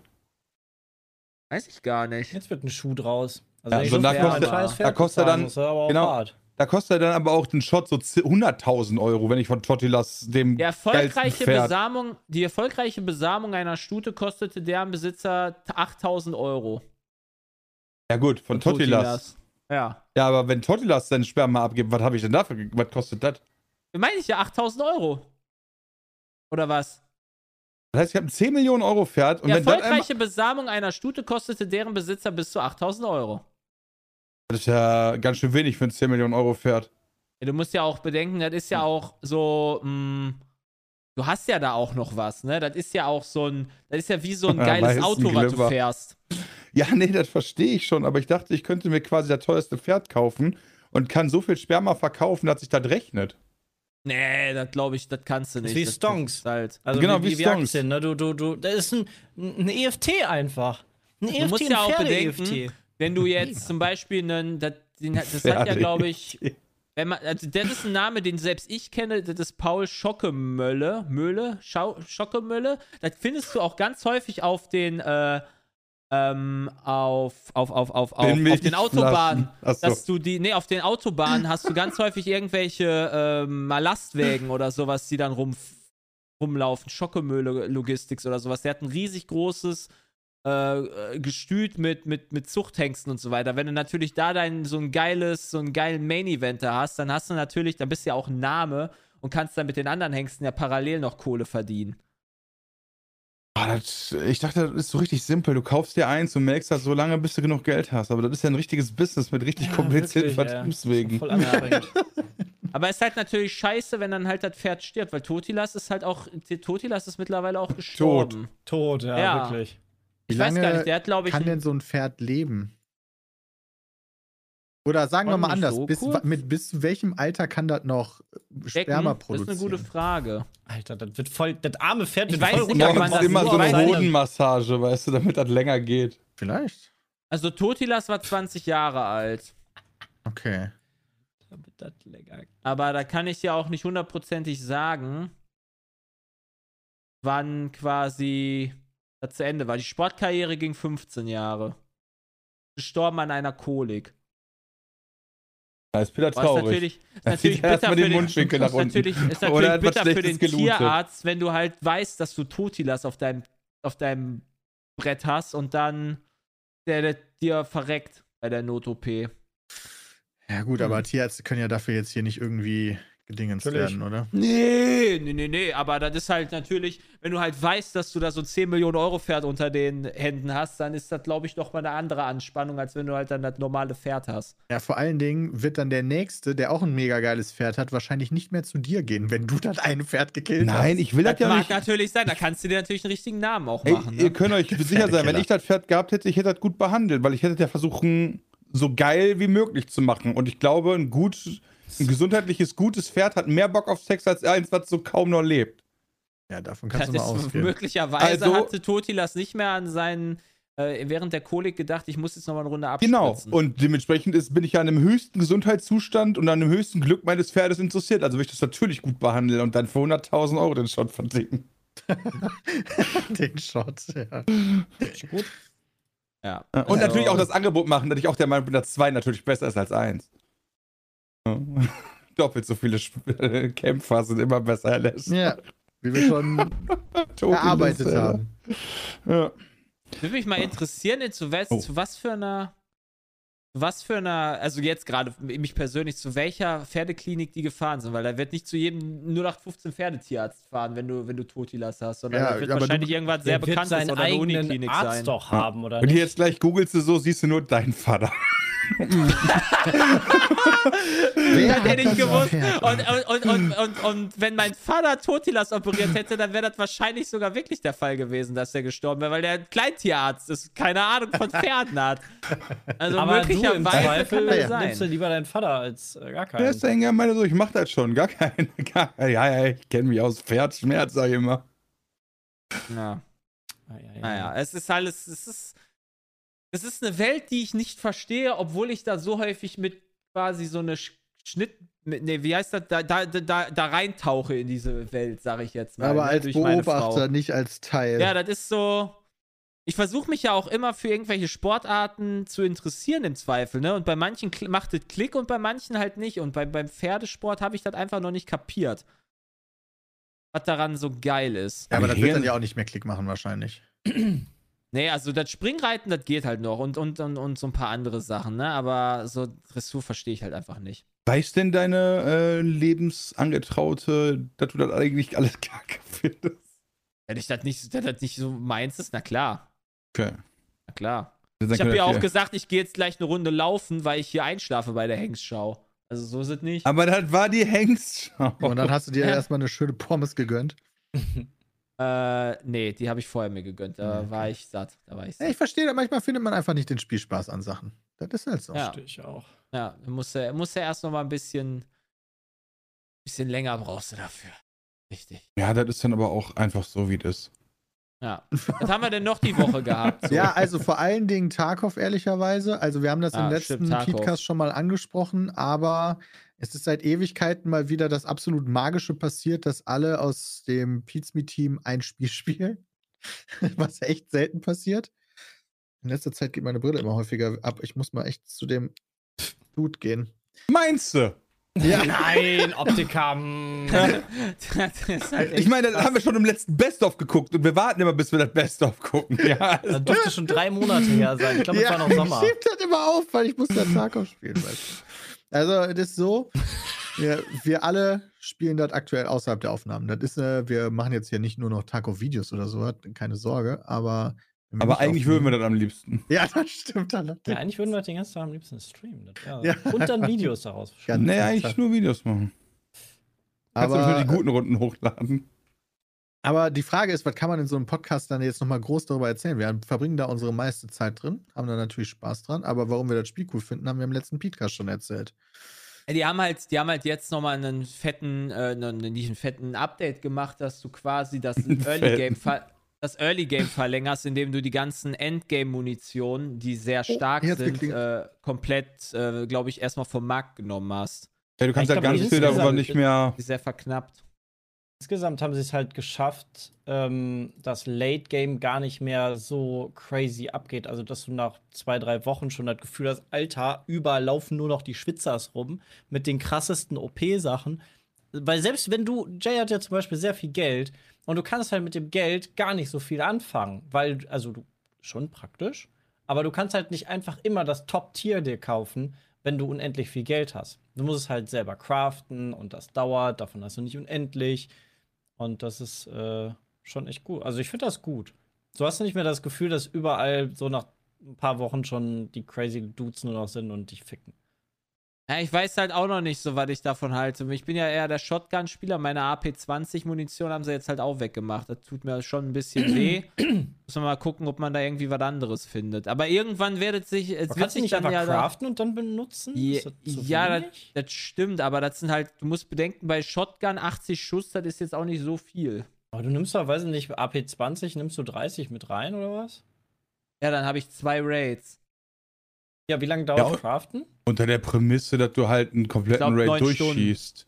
Weiß ich gar nicht. Jetzt wird ein Schuh draus. Ja, wenn ich so so da ein kostet- da Pferd kostet dann- muss, aber auch genau. hart. Da kostet dann aber auch ein Shot so 100.000 Euro, wenn ich von Totilas dem Die geilsten erfolgreiche, Pferd... Besamung, die erfolgreiche Besamung einer Stute kostete deren Besitzer 8000 Euro. Ja gut, von Totilas. Ja. Ja, aber wenn Totilas seinen Sperma abgibt, was habe ich denn dafür? Was kostet das? Meine ich ja 8000 Euro. Oder was? Das heißt, ich habe ein 10 Millionen Euro Pferd und Die einmal, erfolgreiche Besamung einer Stute kostete deren Besitzer bis zu 8000 Euro. Das ist ja ganz schön wenig für ein 10 Millionen Euro Pferd. Ja, du musst ja auch bedenken, das ist ja auch so, mh, du hast ja da auch noch was, ne? Das ist ja auch so ein, das ist ja wie so ein Ja, geiles meistens Auto, was du fährst. Ja, nee, das verstehe ich schon, aber ich dachte, ich könnte mir quasi das teuerste Pferd kaufen und kann so viel Sperma verkaufen, dass sich das rechnet. Nee, das glaube ich, das kannst du Das nicht. ist wie Stonks. halt. Also Genau, wie, wie wie, Stonks. Aktien, ne? Du, du, du, das ist ein, ein EFT einfach. Ein Du EFT, musst ein ja auch bedenken, wenn du jetzt zum Beispiel einen, das, den, hat- das hat ja, glaube ich, wenn man, also das ist ein Name, den selbst ich kenne, das ist Paul Schockemölle, Möhle, Schau, Schockemölle. Das findest du auch ganz häufig auf den, äh, ähm, auf, auf, auf, auf, auf, auf den. Autobahnen. So. Dass du die, nee, auf den Autobahnen hast du ganz häufig irgendwelche ähm, Lastwägen oder sowas, die dann rum, rumlaufen. Schockemöhle Logistics oder sowas. Der hat ein riesig großes äh, äh, Gestüt mit, mit, mit Zuchthengsten und so weiter. Wenn du natürlich da dein, so ein geiles, so einen geilen Main-Eventer hast, dann hast du natürlich, dann bist du ja auch ein Name und kannst dann mit den anderen Hengsten ja parallel noch Kohle verdienen. Ah, das, ich dachte, das ist so richtig simpel. Du kaufst dir eins und melkst das so lange, bis du genug Geld hast. Aber das ist ja ein richtiges Business mit richtig Ja, komplizierten wirklich, ja. Vertriebswegen. Voll. Aber es ist halt natürlich scheiße, wenn dann halt das Pferd stirbt, weil Totilas ist halt auch, Totilas ist mittlerweile auch gestorben. Tot, ja, Ja. wirklich. Wie Ich weiß gar nicht, der hat glaube ich kann denn so ein Pferd leben? Oder sagen wir mal anders, so bis, mit, bis zu welchem Alter kann das noch Sperma Das ist produzieren? eine gute Frage. Alter, das wird voll, das arme Pferd Ich wird weiß voll das immer so eine Hodenmassage, weißt du, damit das länger geht. Vielleicht. Also Totilas war 20 Jahre alt. Okay. Damit das länger- Aber da kann ich dir auch nicht hundertprozentig sagen, wann quasi das zu Ende war. Die Sportkarriere ging 15 Jahre. Gestorben an einer Kolik. Da ist Peter Aber ist traurig. natürlich, ist natürlich er bitter mal für den den, Mundwinkel nach ist unten. natürlich, ist Oder natürlich was bitter für den gelootet. Tierarzt, wenn du halt weißt, dass du Totilas auf deinem, auf deinem Brett hast und dann der, der dir verreckt bei der Not-OP. Ja, gut, Hm. aber Tierärzte können ja dafür jetzt hier nicht irgendwie gedingens Natürlich. werden, oder? Nee, nee, nee, nee, aber das ist halt natürlich, wenn du halt weißt, dass du da so ein 10 Millionen Euro Pferd unter den Händen hast, dann ist das, glaube ich, doch mal eine andere Anspannung, als wenn du halt dann das normale Pferd hast. Ja, vor allen Dingen wird dann der Nächste, der auch ein mega geiles Pferd hat, wahrscheinlich nicht mehr zu dir gehen, wenn du das eine Pferd gekillt hast. Nein, ich will das, Das ja mag nicht. natürlich sein, da kannst du dir natürlich einen richtigen Namen auch Ey, machen. ihr Ne? könnt euch sicher sein, wenn ich das Pferd gehabt hätte, ich hätte das gut behandelt, weil ich hätte ja versuchen, so geil wie möglich zu machen. Und ich glaube, ein gut, ein gesundheitliches, gutes Pferd hat mehr Bock auf Sex als eins, was so kaum noch lebt. Ja, davon kannst das du mal ausgehen. Möglicherweise also, hatte Totilas nicht mehr an seinen äh, während der Kolik gedacht, ich muss jetzt nochmal eine Runde genau. abspritzen. Genau, und dementsprechend ist, bin ich ja an dem höchsten Gesundheitszustand und an dem höchsten Glück meines Pferdes interessiert. Also will ich das natürlich gut behandeln und dann für 100.000 Euro den Shot verdicken. den Shot, ja. Gut. Ja. Und also, natürlich auch das Angebot machen, dass ich auch der Meinung bin, dass 2 natürlich besser ist als 1. Doppelt so viele Sp Kämpfer sind immer besser erlässt. Ja, wie wir schon erarbeitet haben. Ja. Würde mich mal interessieren, zu was, Oh. zu was für einer was für eine, also jetzt gerade mich persönlich, zu welcher Pferdeklinik die gefahren sind, weil da wird nicht zu jedem 0815 Pferdetierarzt fahren, wenn du, wenn du Totilas hast, sondern Ja, da wird wahrscheinlich du- irgendwas sehr bekanntes seinen oder eine Uniklinik Arzt sein. doch haben, oder Wenn du nicht? jetzt gleich googelst, du so, siehst du nur deinen Vater. Wer Hätte hat ich das gewusst. Und, und, und, und, und, und wenn mein Vater Totilas operiert hätte, dann wäre das wahrscheinlich sogar wirklich der Fall gewesen, dass er gestorben wäre, weil der ein Kleintierarzt ist, keine Ahnung von Pferden hat. Also Aber du im möglicherweise kann das ja. sein. nimmst du lieber deinen Vater als äh, gar Der keinen. ist dann ja meine so, ich mach das schon. Gar kein. Gar, ja, ja, ich kenne mich aus Pferdschmerz, sag ich immer. Ja. Ah, ja, ja. Naja, es ist alles, es ist, es ist eine Welt, die ich nicht verstehe, obwohl ich da so häufig mit quasi so eine Sch- Schnitt, mit, nee, wie heißt das, da, da, da, da reintauche in diese Welt, sage ich jetzt mal. Aber ne, als durch meine Frau. Beobachter, nicht als Teil. Ja, das ist so. Ich versuche mich ja auch immer für irgendwelche Sportarten zu interessieren im Zweifel, ne? Und bei manchen kl- macht es Klick und bei manchen halt nicht. Und bei, beim Pferdesport habe ich das einfach noch nicht kapiert. Was daran so geil ist. Ja, aber das wird dann ja auch nicht mehr Klick machen, wahrscheinlich. Nee, also das Springreiten, das geht halt noch und, und, und, und so ein paar andere Sachen, ne? Aber so Dressur verstehe ich halt einfach nicht. Weiß denn deine äh, Lebensangetraute, dass du das eigentlich alles kacke findest? Wenn ich das nicht, wenn das nicht so meins ist, na klar. Okay. Na klar. Ich habe ja auch gesagt, ich gehe jetzt gleich eine Runde laufen, weil ich hier einschlafe bei der Hengstschau. Also so ist es nicht. Aber das war die Hengstschau. Und dann hast du dir Ja. erstmal eine schöne Pommes gegönnt. Äh, nee, die habe ich vorher mir gegönnt. Da Okay. war ich satt. Da war ich Ja, satt. ich verstehe, da manchmal findet man einfach nicht den Spielspaß an Sachen. Das ist halt so. Ja. Verstehe ich auch. Ja, du musst ja, musst ja erst noch mal ein bisschen, bisschen länger brauchst du dafür. Richtig. Ja, das ist dann aber auch einfach so, wie das. Ja. Was haben wir denn noch die Woche gehabt? So? Ja, also vor allen Dingen Tarkov, ehrlicherweise. Also, wir haben das Ah, im letzten. Podcast schon mal angesprochen, aber es ist seit Ewigkeiten mal wieder das absolut Magische passiert, dass alle aus dem Pizme-Team ein Spiel spielen. Was echt selten passiert. In letzter Zeit geht meine Brille immer häufiger ab. Ich muss mal echt zu dem Dude gehen. Meinst du? Ja, Nein, das ist halt Ich meine, das haben wir schon im letzten Best-of geguckt und wir warten immer, bis wir das Best-of gucken. Ja, also, Das dürfte schon drei Monate her sein. Ich glaube, es war noch ich Sommer. schieb das immer auf, weil ich muss ja Tarkov spielen. Weißt du. Also, es ist so, wir, wir alle spielen das aktuell außerhalb der Aufnahmen. Das ist, äh, wir machen jetzt hier nicht nur noch Tarkov-Videos oder so, keine Sorge, aber. aber eigentlich würden wir das am liebsten. Ja, das stimmt allerdings. Ja, eigentlich würden wir den ganzen Tag am liebsten streamen. Das wär- Ja. Und dann Videos daraus. Nee, eigentlich nur Videos machen. Kannst du aber, nur die guten Runden hochladen. Aber die Frage ist, was kann man in so einem Podcast dann jetzt nochmal groß darüber erzählen? Wir verbringen da unsere meiste Zeit drin, haben da natürlich Spaß dran, aber warum wir das Spiel cool finden, haben wir im letzten Podcast schon erzählt. Ja, Die haben halt, die haben halt jetzt nochmal einen fetten, äh, einen, nicht einen fetten Update gemacht, dass du quasi das Early Game das Early Game verlängerst, indem du die ganzen Endgame-Munition, die sehr stark hier hat's sind, äh, komplett, äh, glaube ich, erstmal vom Markt genommen hast. Ja, du kannst Ich halt ganz viel darüber nicht mehr. Sehr verknappt. Insgesamt haben sie es halt geschafft, ähm, dass Late Game gar nicht mehr so crazy abgeht. Also, dass du nach zwei, drei Wochen schon das Gefühl hast, Alter, überall laufen nur noch die Schwitzers rum mit den krassesten OP-Sachen. Weil selbst wenn du, Jay hat ja zum Beispiel sehr viel Geld und du kannst halt mit dem Geld gar nicht so viel anfangen, weil, also du, schon praktisch, aber du kannst halt nicht einfach immer das Top-Tier dir kaufen, wenn du unendlich viel Geld hast. Du musst es halt selber craften und das dauert, davon hast du nicht unendlich. Und das ist äh, schon echt gut. Also ich finde das gut. So hast du nicht mehr das Gefühl, dass überall so nach ein paar Wochen schon die crazy Dudes nur noch sind und dich ficken. Ja, ich weiß halt auch noch nicht so, was ich davon halte. Ich bin ja eher der Shotgun-Spieler. Meine AP-20-Munition haben sie jetzt halt auch weggemacht. Das tut mir schon ein bisschen weh. Muss man mal gucken, ob man da irgendwie was anderes findet. Aber irgendwann wird es sich. Es wird kannst du sich nicht dann einfach ja da- craften und dann benutzen? Ja, Ist das ja das, das stimmt, aber das sind halt, du musst bedenken, bei Shotgun 80 Schuss, das ist jetzt auch nicht so viel. Aber du nimmst doch, weiß ich nicht, AP20, nimmst du 30 mit rein oder was? Ja, dann habe ich zwei Raids. Ja, wie lange dauert Ja, Craften? Unter der Prämisse, dass du halt einen kompletten glaub, Raid durchschießt.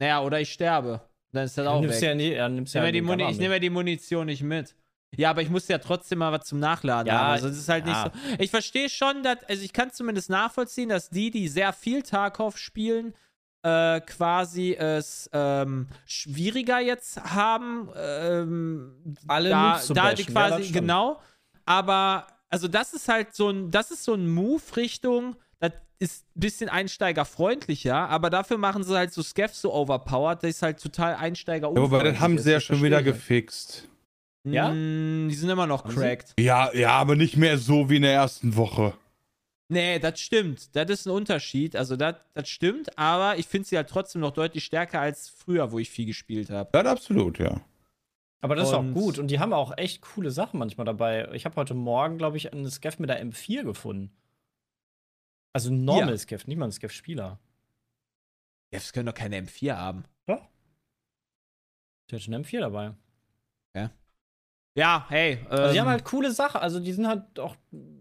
Naja, oder ich sterbe. Dann ist das auch Du nimmst weg. ja, nie, ja, nimmst ich nehme ja ja die, Muni ich nehme ja die Munition nicht mit. Ja, aber ich muss ja trotzdem mal was zum Nachladen Ja, haben. Also das ist halt ja. nicht so. Ich verstehe schon, dass, also ich kann zumindest nachvollziehen, dass die, die sehr viel Tarkov spielen, äh, quasi es ähm, schwieriger jetzt haben. Ähm, Alle da, da die Ja, quasi, stimmt. genau. Aber also das ist halt so ein, das ist so ein Move Richtung, das ist ein bisschen einsteigerfreundlicher, aber dafür machen sie halt so Skeff so overpowered, das ist halt total einsteiger Ja, aber das haben sie ja schon wieder gefixt. Ja? Mm, die sind immer noch Haben sie? cracked. Ja, ja, aber nicht mehr so wie in der ersten Woche. Nee, das stimmt. Das ist ein Unterschied. Also, das, stimmt, aber ich finde sie halt trotzdem noch deutlich stärker als früher, wo ich viel gespielt habe. Das absolut, ja. Aber das ist auch Und- gut. Und die haben auch echt coole Sachen manchmal dabei. Ich habe heute Morgen, glaube ich, einen Skeff mit der M4 gefunden. Also ein normal Ja. Skeff, nicht mal ein Skeff-Spieler. Jetzt können doch keine M4 haben. Ja. Der hat eine M4 dabei. Ja, hey. Ähm, Also die haben halt coole Sachen. Also die sind halt auch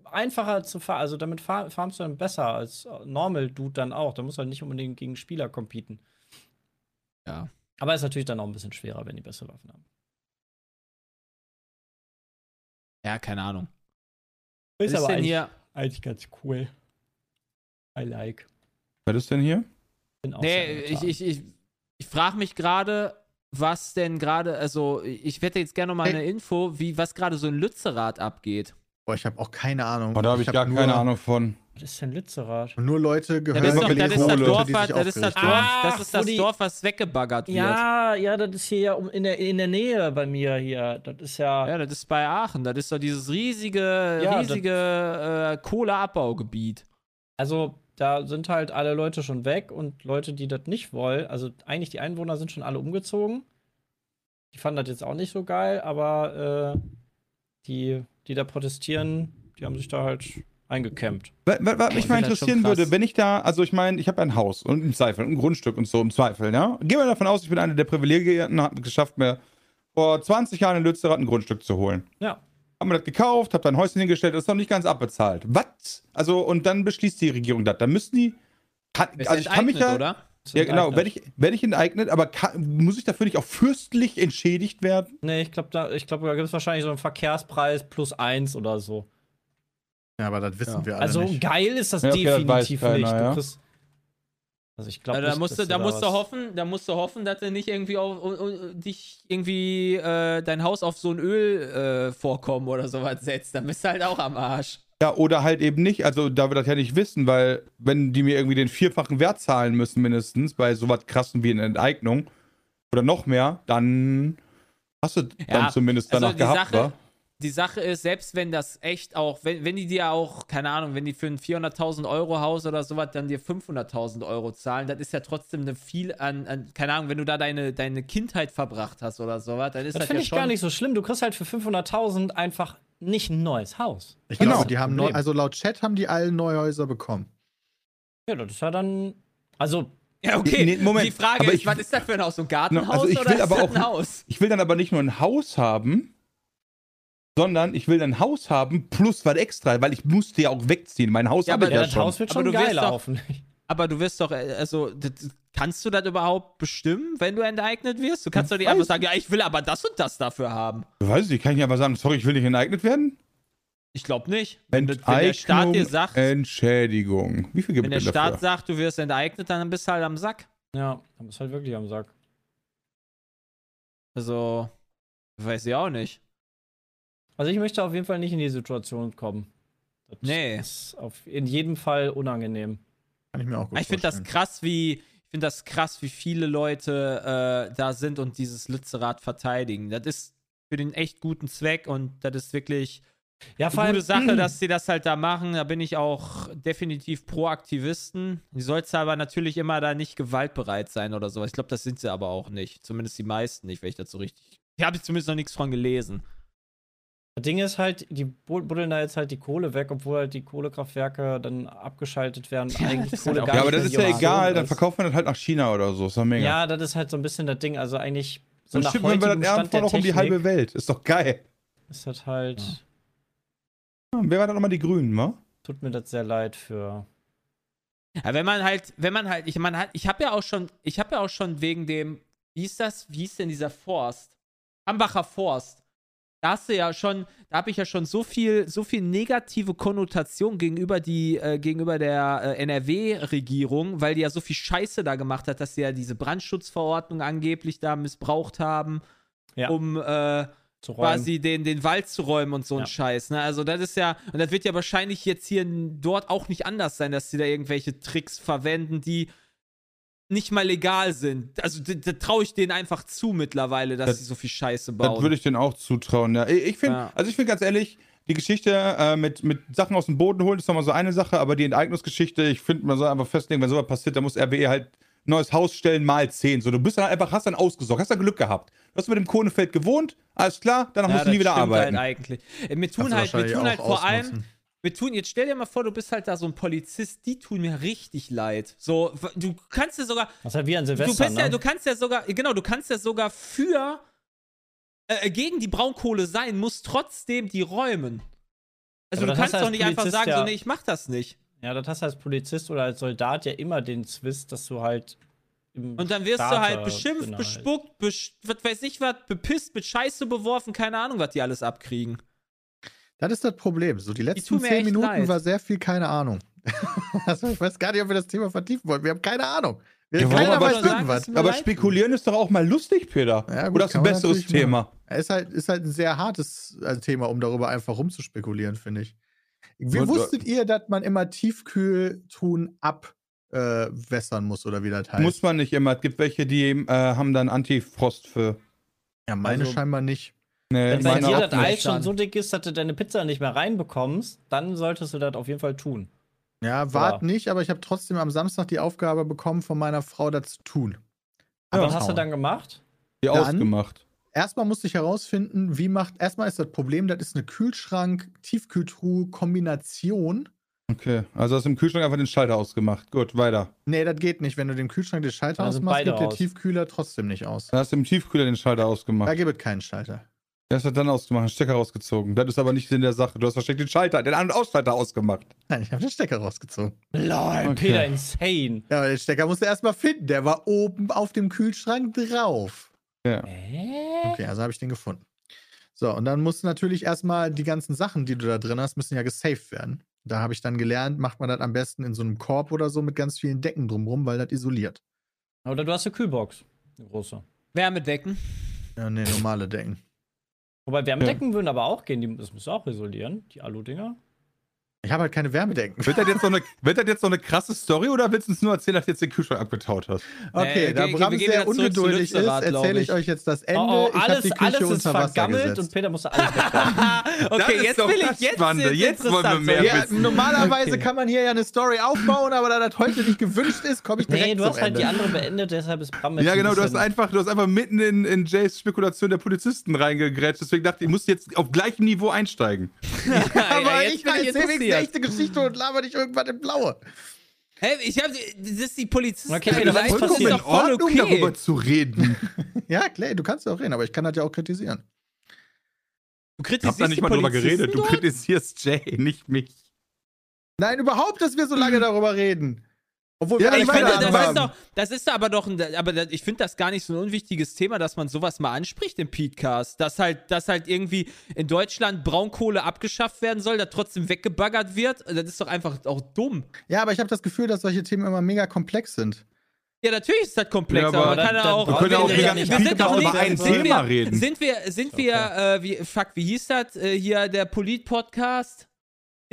einfacher zu fahren. Also damit fahr farmst du dann besser als Normal Dude dann auch. Da musst du halt nicht unbedingt gegen Spieler competen. Ja. Aber ist natürlich dann auch ein bisschen schwerer, wenn die bessere Waffen haben. Ja, keine Ahnung. Ist, Was ist aber denn eigentlich, hier? eigentlich ganz cool. I like. Was ist denn hier? Nee, ich, ich, ich, ich frage mich gerade, was denn gerade, also ich hätte jetzt gerne noch mal Hey. eine Info, wie was gerade so in Lützerath abgeht. Boah, ich habe auch keine Ahnung. Oh, da habe ich, hab gar keine Ahnung von. Was ist denn Lützerath? Nur Leute gehört, das ist doch, das ist das. Dorf, das ist das Dorf, das ist das Dorf, was weggebaggert wird. Ja, ja, das ist hier ja um, in, der, in der Nähe bei mir hier. Das ist ja. Ja, das ist bei Aachen. Das ist doch dieses riesige, Ja, riesige äh, Kohleabbaugebiet. Also, da sind halt alle Leute schon weg und Leute, die das nicht wollen, also eigentlich die Einwohner sind schon alle umgezogen. Die fanden das jetzt auch nicht so geil, aber äh, die, die da protestieren, die haben sich da halt eingekämmt. Was, was, was mich ich mal interessieren würde, wenn ich da, also ich meine, ich habe ein Haus und im Zweifel ein Grundstück und so im Zweifel, ja. Gehen wir davon aus, ich bin einer der Privilegierten, habe es geschafft, mir vor 20 Jahren in Lützerath ein Grundstück zu holen. Ja. Hab mir das gekauft, hab da ein Häuschen hingestellt, das ist noch nicht ganz abbezahlt. Was? Also, und dann beschließt die Regierung das. Dann müssen die. Kann, also ich kann mich ja. oder? Ja, genau, werde ich, werd ich enteignet, aber kann, muss ich dafür nicht auch fürstlich entschädigt werden? Nee, ich glaube, da, ich glaub, da gibt es wahrscheinlich so einen Verkehrspreis plus eins oder so. Ja, aber das wissen Ja. wir alle Also nicht. geil ist das Ja, okay, das definitiv keiner, nicht. Kriegst, also ich glaube, Ja, da musst du, da musst du hoffen, da musst du hoffen, dass du nicht irgendwie auf, auf, auf, dich irgendwie äh, dein Haus auf so ein Ölvorkommen äh, Vorkommen oder sowas setzt. Dann bist du halt auch am Arsch. Ja, oder halt eben nicht. Also, da wir das ja nicht wissen, weil, wenn die mir irgendwie den vierfachen Wert zahlen müssen, mindestens, bei sowas krassen wie eine Enteignung oder noch mehr, dann hast du Ja, dann zumindest also danach die gehabt, Sache-? Die Sache ist, selbst wenn das echt auch, wenn, wenn die dir auch, keine Ahnung, wenn die für ein 400.000 Euro Haus oder sowas dann dir 500.000 Euro zahlen, das ist ja trotzdem eine viel an, an, keine Ahnung, wenn du da deine, deine Kindheit verbracht hast oder sowas, dann ist Das das, finde ja ich schon. gar nicht so schlimm. Du kriegst halt für 500.000 einfach nicht ein neues Haus. Ich Genau. glaube, die haben neu, also laut Chat haben die alle neue Häuser bekommen. Ja, das ist ja dann. Also, Ja, okay. Nee, Moment, Die Frage aber ist, ich- was ist das für ein Haus? So ein Gartenhaus Also ich oder will ist aber das auch- ein Haus? Ich will dann aber nicht nur ein Haus haben, sondern ich will ein Haus haben plus was extra, weil ich musste ja auch wegziehen. Mein Haus Ja, habe aber ich ja, ja das schon. Haus wird Aber schon du wirst geil doch- laufen. Aber du wirst doch, äh, also, kannst du das überhaupt bestimmen, wenn du enteignet wirst? Du kannst doch nicht einfach sagen, ja, ich will aber das und das dafür haben. Weiß ich, kann ich aber sagen, sorry, ich will nicht enteignet werden? Ich glaube nicht. Wenn, du- wenn der Staat dir Enteignung, sagt, Entschädigung. Wie viel gibt wenn der Staat dafür? sagt, du wirst enteignet, dann bist du halt am Sack. Ja, dann bist du halt wirklich am Sack. Also, weiß ich auch nicht. Also ich möchte auf jeden Fall nicht in die Situation kommen. Das Nee. ist auf, in jedem Fall unangenehm. Kann ich mir auch gut Ich finde das krass, wie ich finde das krass, wie viele Leute äh, da sind und dieses Lützerath verteidigen. Das ist für den echt guten Zweck und das ist wirklich Ja, eine gute Sache, dass sie das halt da machen. Da bin ich auch definitiv pro Aktivisten. Die sollst aber natürlich immer da nicht gewaltbereit sein oder sowas. Ich glaube, das sind sie aber auch nicht. Zumindest die meisten nicht, wenn ich das so richtig. Ich habe zumindest noch nichts von gelesen. Das Ding ist halt, die bu- buddeln da jetzt halt die Kohle weg, obwohl halt die Kohlekraftwerke dann abgeschaltet werden. und Ja, eigentlich ist Kohle halt gar Ja, aber nicht das ist ja egal, Option dann ist. verkauft man das halt nach China oder so. Ist doch mega. Ja, das ist halt so ein bisschen das Ding. Also eigentlich so dann nach schippen wir das der noch um die halbe Welt. Ist doch geil. ist das halt, Ja, wer war da nochmal die Grünen, wa? tut mir das sehr leid für. Ja, wenn man halt, wenn man halt, ich man hat, ich habe ja auch schon, ich habe ja auch schon wegen dem, wie hieß das, wie hieß denn dieser Forst? Ambacher Forst. Da hast du ja schon, da habe ich ja schon so viel, so viel negative Konnotation gegenüber die, äh, gegenüber der äh, NRW-Regierung, weil die ja so viel Scheiße da gemacht hat, dass sie ja diese Brandschutzverordnung angeblich da missbraucht haben, Ja. um äh, quasi den, den Wald zu räumen und so ein Ja. Scheiß. Ne? Also das ist ja, und das wird ja wahrscheinlich jetzt hier dort auch nicht anders sein, dass sie da irgendwelche Tricks verwenden, die nicht mal legal sind. Also da, traue ich denen einfach zu mittlerweile, dass Das- sie so viel Scheiße Das bauen. würde ich denen auch zutrauen, ja. Ich finde, Ja. also ich finde ganz ehrlich, die Geschichte äh, mit, mit Sachen aus dem Boden holen ist nochmal so eine Sache, aber die Enteignungsgeschichte, ich finde, man soll einfach festlegen, wenn sowas passiert, dann muss RWE halt ein neues Haus stellen mal 10. So, du bist dann einfach, hast dann ausgesorgt, hast dann Glück gehabt. Du hast mit dem Kohnefeld gewohnt, alles klar, danach ja, musst du nie das wieder stimmt arbeiten. Halt eigentlich. Äh, Mir Kannst tun halt, mir wahrscheinlich tun halt vor allem, ausnutzen. Wir tun, jetzt stell dir mal vor, du bist halt da so ein Polizist, die tun mir richtig leid. So, du kannst dir sogar, Das ist halt wie an du, Silvester, ja, ne? du kannst ja sogar, genau, du kannst ja sogar für, äh, gegen die Braunkohle sein, musst trotzdem die räumen. Also Aber du kannst du doch nicht einfach Polizist sagen, ja- so, nee, ich mach das nicht. Ja, das hast du als Polizist oder als Soldat ja immer den Zwist, dass du halt. Und dann wirst du Staat, halt äh, beschimpft, halt. bespuckt, besch was weiß ich was, bepisst, mit Scheiße beworfen, keine Ahnung, was die alles abkriegen. Das ist das Problem. So, die letzten zehn Minuten leid. war sehr viel keine Ahnung. also, ich weiß gar nicht, ob wir das Thema vertiefen wollen. Wir haben keine Ahnung. Wir, Ja, keiner aber weiß sagen, irgendwas. Aber leid. spekulieren ist doch auch mal lustig, Peter. Ja, gut, Oder kann ein besseres Thema? machen. Es ist halt, ist halt ein sehr hartes äh, Thema, um darüber einfach rumzuspekulieren, finde ich. Wie Und, äh, wusstet ihr, dass man immer Tiefkühltun abwässern muss oder wie das heißt? Muss man nicht immer. Es gibt welche, die äh, haben dann Antifrost für. ja, meine Also- scheinbar nicht. Nee, Wenn bei dir das. Eis schon dann. so dick ist, dass du deine Pizza nicht mehr reinbekommst, dann solltest du das auf jeden Fall tun. Ja, wart Ja. nicht, aber ich habe trotzdem am Samstag die Aufgabe bekommen, von meiner Frau das zu tun. Aber was hast du dann gemacht? Die Dann- ausgemacht. Erstmal musste ich herausfinden, wie macht. Erstmal ist das Problem, das ist eine Kühlschrank-Tiefkühltruhe-Kombination. Okay, also hast du im Kühlschrank einfach den Schalter ausgemacht. Gut, weiter. Nee, das geht nicht. Wenn du dem Kühlschrank den Schalter sind ausmachst, gibt der aus. Tiefkühler trotzdem nicht aus. Dann hast du im Tiefkühler den Schalter Da ausgemacht. gibt es keinen Schalter. Der hast du dann ausgemacht, Stecker rausgezogen. Das ist aber nicht Sinn der Sache. Du hast wahrscheinlich den Schalter, den An- und Ausschalter ausgemacht. Nein, ich habe den Stecker rausgezogen. Lol, Okay. Peter, insane. Ja, aber den Stecker musst du erstmal finden. Der war oben auf dem Kühlschrank drauf. Ja. Hä? Okay, also habe ich den gefunden. So, und dann musst du natürlich erstmal die ganzen Sachen, die du da drin hast, müssen ja gesaved werden. Da habe ich dann gelernt, macht man das am besten in so einem Korb oder so mit ganz vielen Decken drumrum, weil das isoliert. Oder du hast eine Kühlbox. Eine große. Wärmedecken. Ja, nee, normale Decken. Wobei Wärmedecken würden aber auch gehen, die, das müsst ihr auch isolieren, die Alu-Dinger. Ich habe halt keine Wärmedecken. Wird das, jetzt so eine, wird das jetzt so eine krasse Story oder willst du uns nur erzählen, dass du jetzt den Kühlschrank abgetaut hast? Okay, Nee, da Bram sehr ungeduldig ist, erzähle ich ich. euch jetzt das Ende. Oh, oh, ich habe alles, die Küche alles ist vergammelt gesetzt. und Peter musste alles okay, jetzt will ich jetzt. Spannende. Jetzt wollen wir mehr So, Ja, wissen. normalerweise Okay. kann man hier ja eine Story aufbauen, aber da das heute nicht gewünscht ist, komme ich direkt Nee, du zum hast halt Ende. die andere beendet, deshalb ist Bram jetzt Ja, ein genau, du hast einfach, du hast einfach mitten in, in Jays Spekulation der Polizisten reingegrätscht. Deswegen dachte ich, ich muss jetzt auf gleichem Niveau einsteigen. aber jetzt ich bin erzähle wenigstens eine echte Geschichte und laber nicht irgendwas im Blaue. Hey, ich hab, das ist die Polizisten. Okay, ist das ist doch voll okay. darüber zu reden. Ja, klar, du kannst ja auch reden, aber ich kann das ja auch kritisieren. Du Ich kritisierst hab da nicht mal drüber geredet. Du kritisierst Jay, nicht mich. Nein, überhaupt, dass wir so lange darüber reden. Obwohl Ja, wir ich finde, das ist doch, das ist doch aber doch, ein, aber ich finde das gar nicht so ein unwichtiges Thema, dass man sowas mal anspricht im Podcast. Dass halt, dass halt irgendwie in Deutschland Braunkohle abgeschafft werden soll, da trotzdem weggebaggert wird. Das ist doch einfach auch dumm. Ja, aber ich habe das Gefühl, dass solche Themen immer mega komplex sind. Ja, natürlich ist das komplex, Ja, aber, aber man kann dann- auch. Wir können ja auch wir, mega- wir wir sind doch über ein Thema wir, reden. Sind wir, sind wir, äh, wie, fuck, wie hieß das äh, hier, der Polit-Podcast?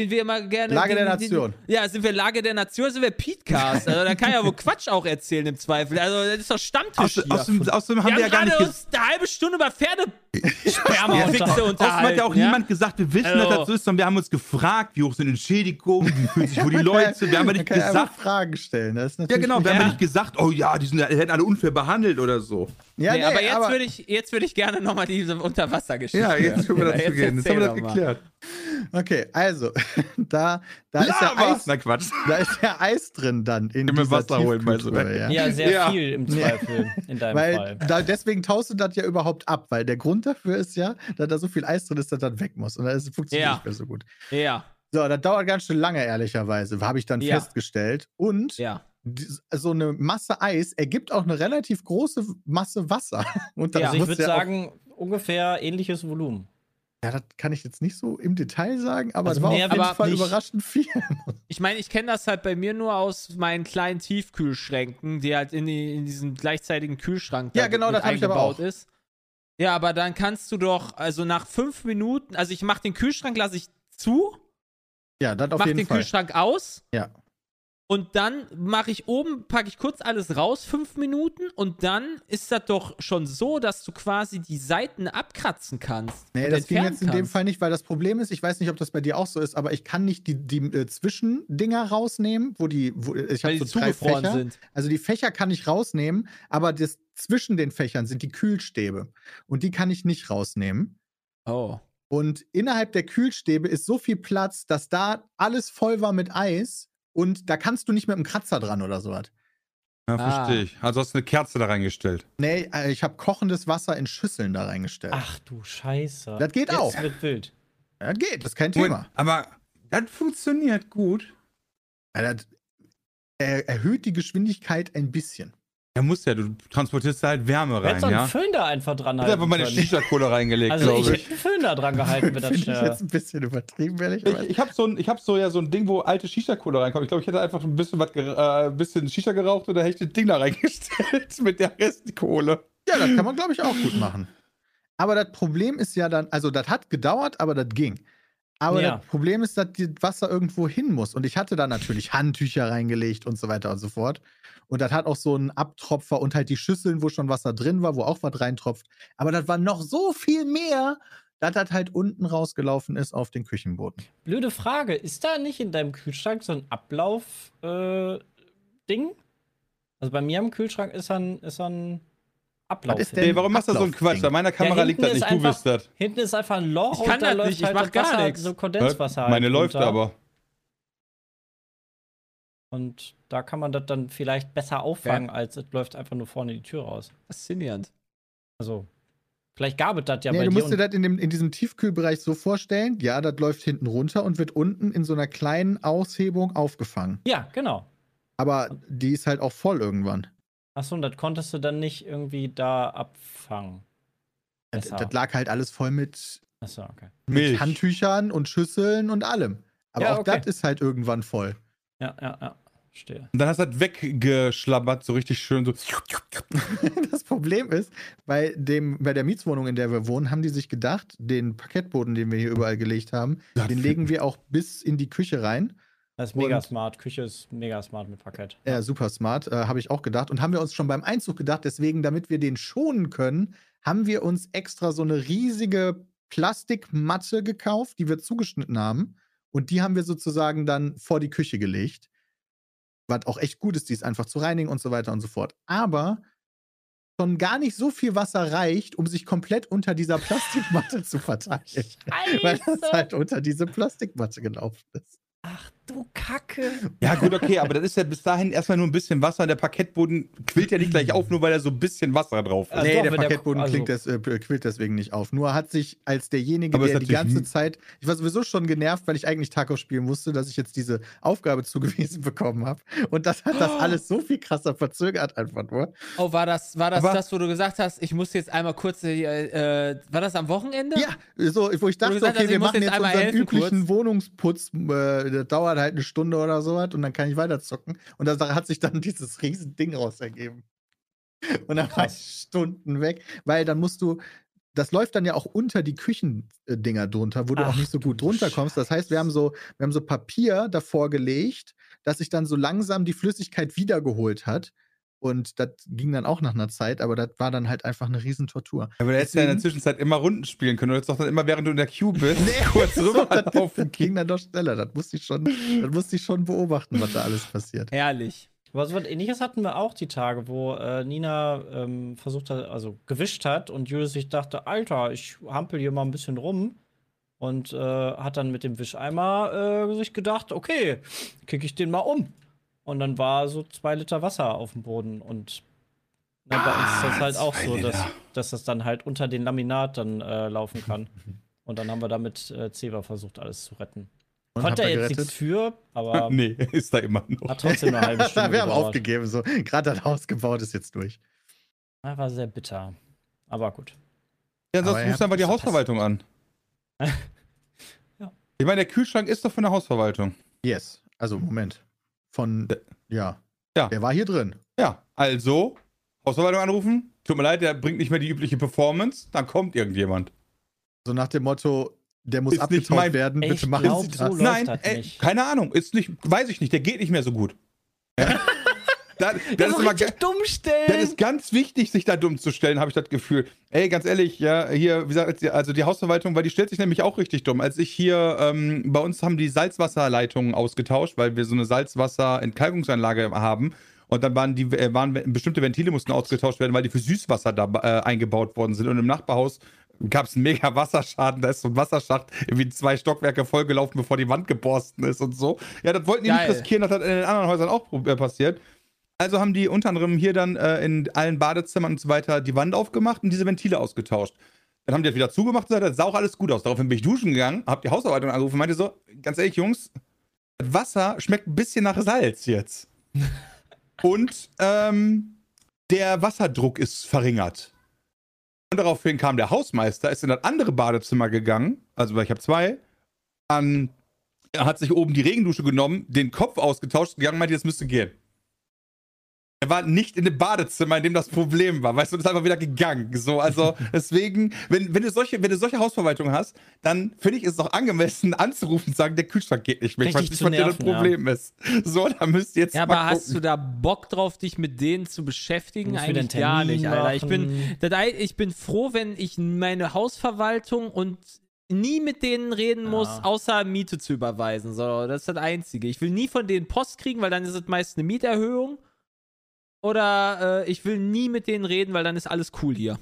Den wir immer gerne. Lage der den, den, Nation. Ja, sind wir Lage der Nation, sind wir Petecast. Also da kann ja wohl Quatsch auch erzählen im Zweifel. Also das ist doch Stammtisch Außer, hier. außerdem, außerdem haben wir wir ja haben gar nicht gerade uns eine halbe Stunde über Pferdesperma Ja, und Wichse unterhalten. Außerdem hat ja auch ja? niemand gesagt, wir wissen, Also- dass das so ist, sondern wir haben uns gefragt, wie hoch sind Entschädigungen, wie fühlen sich wohl die Leute. Wir haben ja nicht ja gesagt. Fragen stellen. Das ist Ja, genau, wir haben ja Ja. nicht gesagt, oh ja, die sind, die werden alle unfair behandelt oder so. Ja, nee, aber jetzt würde ich, jetzt würd ich gerne nochmal diese Unterwassergeschichte. Ja, jetzt können wir dazu Jetzt gehen. Jetzt haben wir das mal. geklärt. Okay, also, da, da, ist ja! Eis, Na Quatsch. da ist ja Eis drin dann in dieser Wasser holen, meinst du, ja. Ja, sehr Ja. viel im Zweifel in deinem Weil Fall. da, deswegen taust du das ja überhaupt ab, weil der Grund dafür ist ja, dass da so viel Eis drin ist, dass das weg muss. Und das funktioniert Ja. nicht mehr so gut. Ja, So, das dauert ganz schön lange, ehrlicherweise, habe ich dann Ja. festgestellt. Und ja. So eine Masse Eis ergibt auch eine relativ große Masse Wasser. Und Ja. Also ich würde ja sagen, ungefähr ähnliches Volumen. Ja, das kann ich jetzt nicht so im Detail sagen, aber Also es war mehr auf jeden Fall nicht. überraschend viel. Ich meine, ich kenne das halt bei mir nur aus meinen kleinen Tiefkühlschränken, die halt in, die, in diesem gleichzeitigen Kühlschrank Ja, da genau, das hab ich aber eingebaut auch. ist. Ja, aber dann kannst du doch, also nach fünf Minuten, also ich mach den Kühlschrank, lasse ich zu, Ja, das auf mach jeden den Fall. Kühlschrank aus. Ja. Und dann mache ich oben, packe ich kurz alles raus, fünf Minuten. Und dann ist das doch schon so, dass du quasi die Seiten abkratzen kannst. Nee, das ging jetzt in dem kannst. Fall nicht, weil das Problem ist, ich weiß nicht, ob das bei dir auch so ist, aber ich kann nicht die, die äh, Zwischendinger rausnehmen, wo die, wo, ich Weil habe die so drei zugefroren Fächer. sind. Also die Fächer kann ich rausnehmen, aber das zwischen den Fächern sind die Kühlstäbe. Und die kann ich nicht rausnehmen. Oh. Und innerhalb der Kühlstäbe ist so viel Platz, dass da alles voll war mit Eis und da kannst du nicht mit einem Kratzer dran oder sowas. Ja, Ah. verstehe ich. Also hast du eine Kerze da reingestellt. Nee, äh, ich habe kochendes Wasser in Schüsseln da reingestellt. Ach du Scheiße. Das geht Jetzt auch. wird wild. Ja, geht, das ist kein Thema. aber das funktioniert gut. Ja, das er, erhöht die Geschwindigkeit ein bisschen. Ja, muss ja, du transportierst da halt Wärme rein, so einen? Föhn da einfach dran Ich habe halten meine. Shisha-Kohle reingelegt, Also ich glaube hätte ich. einen Föhn da dran gehalten, wenn das Finde ich schnell. jetzt ein bisschen übertrieben, ehrlich Ich, gesagt. ich habe so, ein, ich hab so ja so ein Ding, wo alte Shisha-Kohle reinkommt. Ich glaube, ich hätte einfach ein bisschen was, äh, ein bisschen Shisha geraucht und da hätte ich das Ding da reingestellt mit der Restkohle. Ja, das kann man, glaube ich, auch gut machen. Aber das Problem ist ja dann, also das hat gedauert, aber das ging. Aber Ja. das Problem ist, dass das Wasser irgendwo hin muss. Und ich hatte da natürlich Handtücher reingelegt und so weiter und so fort. Und das hat auch so einen Abtropfer und halt die Schüsseln, wo schon Wasser drin war, wo auch was reintropft. Aber das war noch so viel mehr, dass das halt unten rausgelaufen ist auf den Küchenboden. Blöde Frage, ist da nicht in deinem Kühlschrank so ein Ablauf-Ding? also bei mir im Kühlschrank ist ein, ist ein Ablauf. Was ist denn- Nee, warum machst du so einen. Quatsch? An meiner Kamera Ja, liegt das nicht, ist du einfach- bist das. Hinten ist einfach ein Loch Ich kann und da läuft nicht, ich halt mach gar Wasser, nix. so Kondenswasser. Meine halt läuft runter. aber. Und da kann man das dann vielleicht besser auffangen, als es läuft einfach nur vorne die Tür raus. Faszinierend. Also, vielleicht gab es das ja nee, bei du dir. musst dir das in, dem, in diesem Tiefkühlbereich so vorstellen, ja, das läuft hinten runter und wird unten in so einer kleinen Aushebung aufgefangen. ja, genau. Aber die ist halt auch voll irgendwann. Achso, und das konntest du dann nicht irgendwie da abfangen. Das, das lag halt alles voll mit, Achso, okay. mit. Handtüchern und Schüsseln und allem. Aber Ja, auch okay. das ist halt irgendwann voll. Ja, ja, ja. Verstehe. Und dann hast du das weggeschlabbert, so richtig schön so. Das Problem ist, bei, dem, bei der Mietswohnung, in der wir wohnen, haben die sich gedacht, den Parkettboden, den wir hier überall gelegt haben, Das den legen wir auch bis in die Küche rein. Das ist mega Und- smart. Küche ist mega smart mit Parkett. Ja, super smart, äh, habe ich auch gedacht. Und haben wir uns schon beim Einzug gedacht, deswegen, damit wir den schonen können, haben wir uns extra so eine riesige Plastikmatte gekauft, die wir zugeschnitten haben. Und die haben wir sozusagen dann vor die Küche gelegt. Was auch echt gut ist, die ist einfach zu reinigen und so weiter und so fort. Aber schon gar nicht so viel Wasser reicht, um sich komplett unter dieser Plastikmatte zu verteilen. Weil das Scheiße. halt unter diese Plastikmatte gelaufen ist. Ach du Kacke. Ja, gut, okay, aber das ist ja bis dahin erstmal nur ein bisschen Wasser der Parkettboden quillt ja nicht gleich auf, nur weil da so ein bisschen Wasser drauf ist. Also nee, doch, der wenn der- Parkettboden also- klingt des, äh, quillt deswegen nicht auf. Nur hat sich als derjenige, Aber der die ganze Zeit, ich war sowieso schon genervt, weil ich eigentlich Taco spielen musste, dass ich jetzt diese Aufgabe zugewiesen bekommen habe. Und das hat das alles so viel krasser verzögert einfach nur. Oh, war das, war das Aber- das, wo du gesagt hast, ich muss jetzt einmal kurz, äh, äh, war das am Wochenende? Ja, so, wo ich dachte, gesagt okay, hast, wir ich machen jetzt jetzt einmal unseren helfen üblichen kurz. Wohnungsputz, äh, das dauert halt eine Stunde oder sowas und dann kann ich weiter zocken. Und da hat sich dann dieses riesen Ding raus ergeben. Und dann war ich Stunden weg, weil dann musst du, das läuft dann ja auch unter die Küchendinger drunter, wo du auch Ach nicht so gut drunter kommst. Das heißt, wir haben so, wir haben so Papier davor gelegt, dass sich dann so langsam die Flüssigkeit wiedergeholt hat. Und das ging dann auch nach einer Zeit, aber das war dann halt einfach eine Riesentortur. Aber da hättest du ja in der Zwischenzeit immer Runden spielen können. Du hättest doch dann immer, während du in der Queue bist, Nee, kurz rüber das, laufen das ging dann doch schneller. Das musste ich schon, das musste ich schon beobachten, was da alles passiert. Herrlich. Aber so was ähnliches hatten wir auch die Tage, wo äh, Nina ähm, versucht hat, also gewischt hat und Julius sich dachte, Alter, ich hampel hier mal ein bisschen rum. Und äh, hat dann mit dem Wischeimer äh, sich gedacht, okay, kicke ich den mal um. Und dann war so zwei Liter Wasser auf dem Boden. Und ne, bei uns ist das halt auch so, dass, dass das dann halt unter den Laminat dann äh, laufen kann. Und dann haben wir damit äh, Zewa versucht, alles zu retten. Und Konnte er jetzt nichts für, aber nee, ist da immer noch. hat trotzdem eine halbe Stunde wir haben gedauert. aufgegeben. So. Gerade das Haus gebaut ist jetzt durch. Ja, war sehr bitter. Aber gut. Ja, du habt einfach die das Hausverwaltung an. Ja. Ich meine, der Kühlschrank ist doch von der Hausverwaltung. Yes. Also, Moment. Von, ja. Ja. Der war hier drin. Ja, also, Hausverwaltung anrufen, tut mir leid, der bringt nicht mehr die übliche Performance, dann kommt irgendjemand. So nach dem Motto, der muss Ist mein- werden, bitte Ich machen glaub, Sie das. so Nein, das ey, keine Ahnung, ist nicht, weiß ich nicht, der geht nicht mehr so gut. Ja? Da, das, ist immer, ge- dumm stellen. das ist ganz wichtig, sich da dumm zu stellen, habe ich das Gefühl. Ey, ganz ehrlich, ja, hier, wie gesagt, also die Hausverwaltung, weil die stellt sich nämlich auch richtig dumm. Als ich hier, ähm, bei uns haben die Salzwasserleitungen ausgetauscht, weil wir so eine Salzwasserentkalkungsanlage haben. Und dann waren die, äh, waren bestimmte Ventile mussten ausgetauscht werden, weil die für Süßwasser da äh, eingebaut worden sind. Und im Nachbarhaus gab es einen mega Wasserschaden. Da ist so ein Wasserschacht irgendwie zwei Stockwerke vollgelaufen, bevor die Wand geborsten ist und so. Ja, das wollten die Geil. nicht riskieren, das hat in den anderen Häusern auch äh, passiert. Also haben die unter anderem hier dann äh, in allen Badezimmern und so weiter die Wand aufgemacht und diese Ventile ausgetauscht. Dann haben die das wieder zugemacht und gesagt, das sah auch alles gut aus. Daraufhin bin ich duschen gegangen, hab die Hausverwaltung angerufen und meinte so, ganz ehrlich, Jungs, das Wasser schmeckt ein bisschen nach Salz jetzt. und ähm, der Wasserdruck ist verringert. Und daraufhin kam der Hausmeister, ist in das andere Badezimmer gegangen, also weil ich habe zwei, an, er hat sich oben die Regendusche genommen, den Kopf ausgetauscht und gegangen und meinte, das müsste gehen. Er war nicht in dem Badezimmer, in dem das Problem war, weißt du, und ist einfach wieder gegangen. So, also deswegen, wenn, wenn du solche, wenn du solche Hausverwaltung hast, dann finde ich es auch angemessen anzurufen und sagen, der Kühlschrank geht nicht mehr. Ich weiß nicht, zu was dir das nerven, ja. Problem ist. So, da müsst ihr jetzt Ja, mal aber hast du da Bock drauf, dich mit denen zu beschäftigen? Eigentlich gar nicht, Alter. Ich bin, machen. das, ich bin froh, wenn ich meine Hausverwaltung und nie mit denen reden muss, Ja. außer Miete zu überweisen. So, das ist das Einzige. Ich will nie von denen Post kriegen, weil dann ist es meist eine Mieterhöhung. Oder äh, ich will nie mit denen reden, weil dann ist alles cool hier.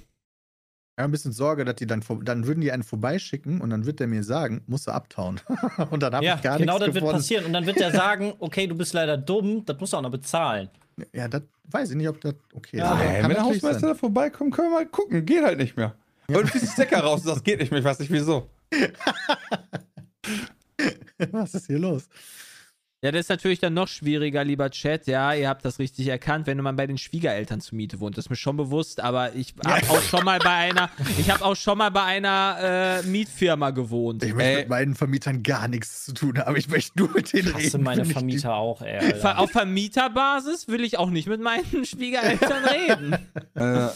Ja, ein bisschen Sorge, dass die dann, dann würden die einen vorbeischicken und dann wird der mir sagen, musst du abtauen. und dann habe ja, ich gar genau nichts das wird passieren. Und dann wird er sagen, okay, du bist leider dumm, das musst du auch noch bezahlen. Ja, das weiß ich nicht, ob das okay ist. Ja, Ey, kann wenn der Hausmeister sein. da vorbeikommt, können wir mal gucken. Geht halt nicht mehr. Und du ziehst den Stecker raus und sagst, geht nicht mehr. Ich weiß nicht wieso. Was ist hier los? Ja, das ist natürlich dann noch schwieriger, lieber Chat. Ja, ihr habt das richtig erkannt, wenn man bei den Schwiegereltern zur Miete wohnt. Das ist mir schon bewusst, aber ich habe auch schon mal bei einer, ich habe auch schon mal bei einer äh, Mietfirma gewohnt. Ich möchte Ey. mit meinen Vermietern gar nichts zu tun haben. Ich möchte nur mit denen Ich hasse reden. meine Vermieter auch, ey. Alter. auf Vermieterbasis will ich auch nicht mit meinen Schwiegereltern reden. Äh, also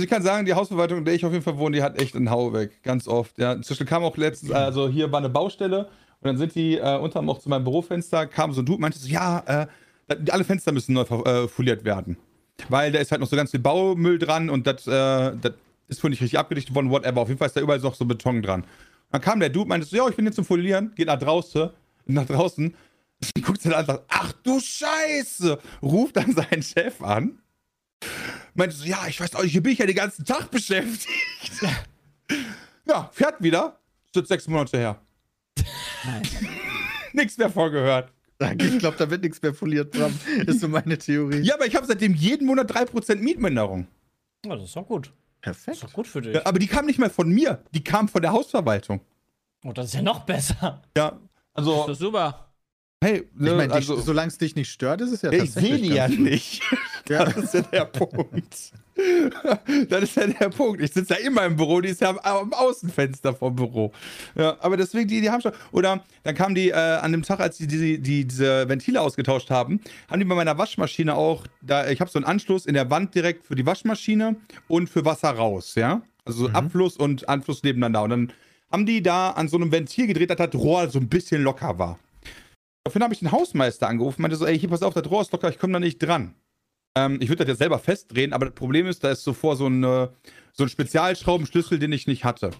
ich kann sagen, die Hausverwaltung, in der ich auf jeden Fall wohne, die hat echt einen Hau weg. Ganz oft. Ja. Inzwischen kam auch letztens, also hier war eine Baustelle und dann sind die äh, unter anderem auch zu meinem Bürofenster, kam so ein Dude, meinte so, ja, äh, alle Fenster müssen neu äh, foliert werden. Weil da ist halt noch so ganz viel Baumüll dran und das äh, das ist wohl nicht richtig abgedichtet worden, whatever. Auf jeden Fall ist da überall noch so Beton dran. Dann kam der Dude, meinte so, ja, ich bin jetzt zum Folieren, geht nach draußen, nach draußen, guckt dann sagt, ach du Scheiße, ruft dann seinen Chef an meinte so, ja, ich weiß auch, hier bin ich ja den ganzen Tag beschäftigt. ja, fährt wieder. Ist jetzt sechs Monate her. Nichts mehr vorgehört. Danke, ich glaube, da wird nichts mehr foliert, Bram. Ist so meine Theorie. Ja, aber ich habe seitdem jeden Monat 3% Mietminderung. Ja, das ist doch gut. Das Perfekt. ist doch gut für dich. Ja, aber die kam nicht mehr von mir, die kam von der Hausverwaltung. Oh, das ist ja noch besser. Ja, Das also, ist super. hey, Ich meine, also, solange es dich nicht stört, ist es ja ich sehe die ja ganz- nicht. Ja. Das ist ja der Punkt. das ist ja der Punkt. Ich sitze ja immer im Büro, die ist ja am, am Außenfenster vom Büro. Ja, aber deswegen, die, die haben schon. Oder dann kamen die äh, an dem Tag, als die, die, die diese Ventile ausgetauscht haben, haben die bei meiner Waschmaschine auch, da, ich habe so einen Anschluss in der Wand direkt für die Waschmaschine und für Wasser raus, ja. Also Abfluss und Anfluss nebeneinander. Und dann haben die da an so einem Ventil gedreht, dass das Rohr so ein bisschen locker war. Daraufhin habe ich den Hausmeister angerufen, meinte so, ey, hier pass auf, das Rohr ist locker, ich komme da nicht dran. Ähm, ich würde das jetzt selber festdrehen, aber das Problem ist, da ist zuvor so ein, äh, so ein Spezialschraubenschlüssel, den ich nicht hatte.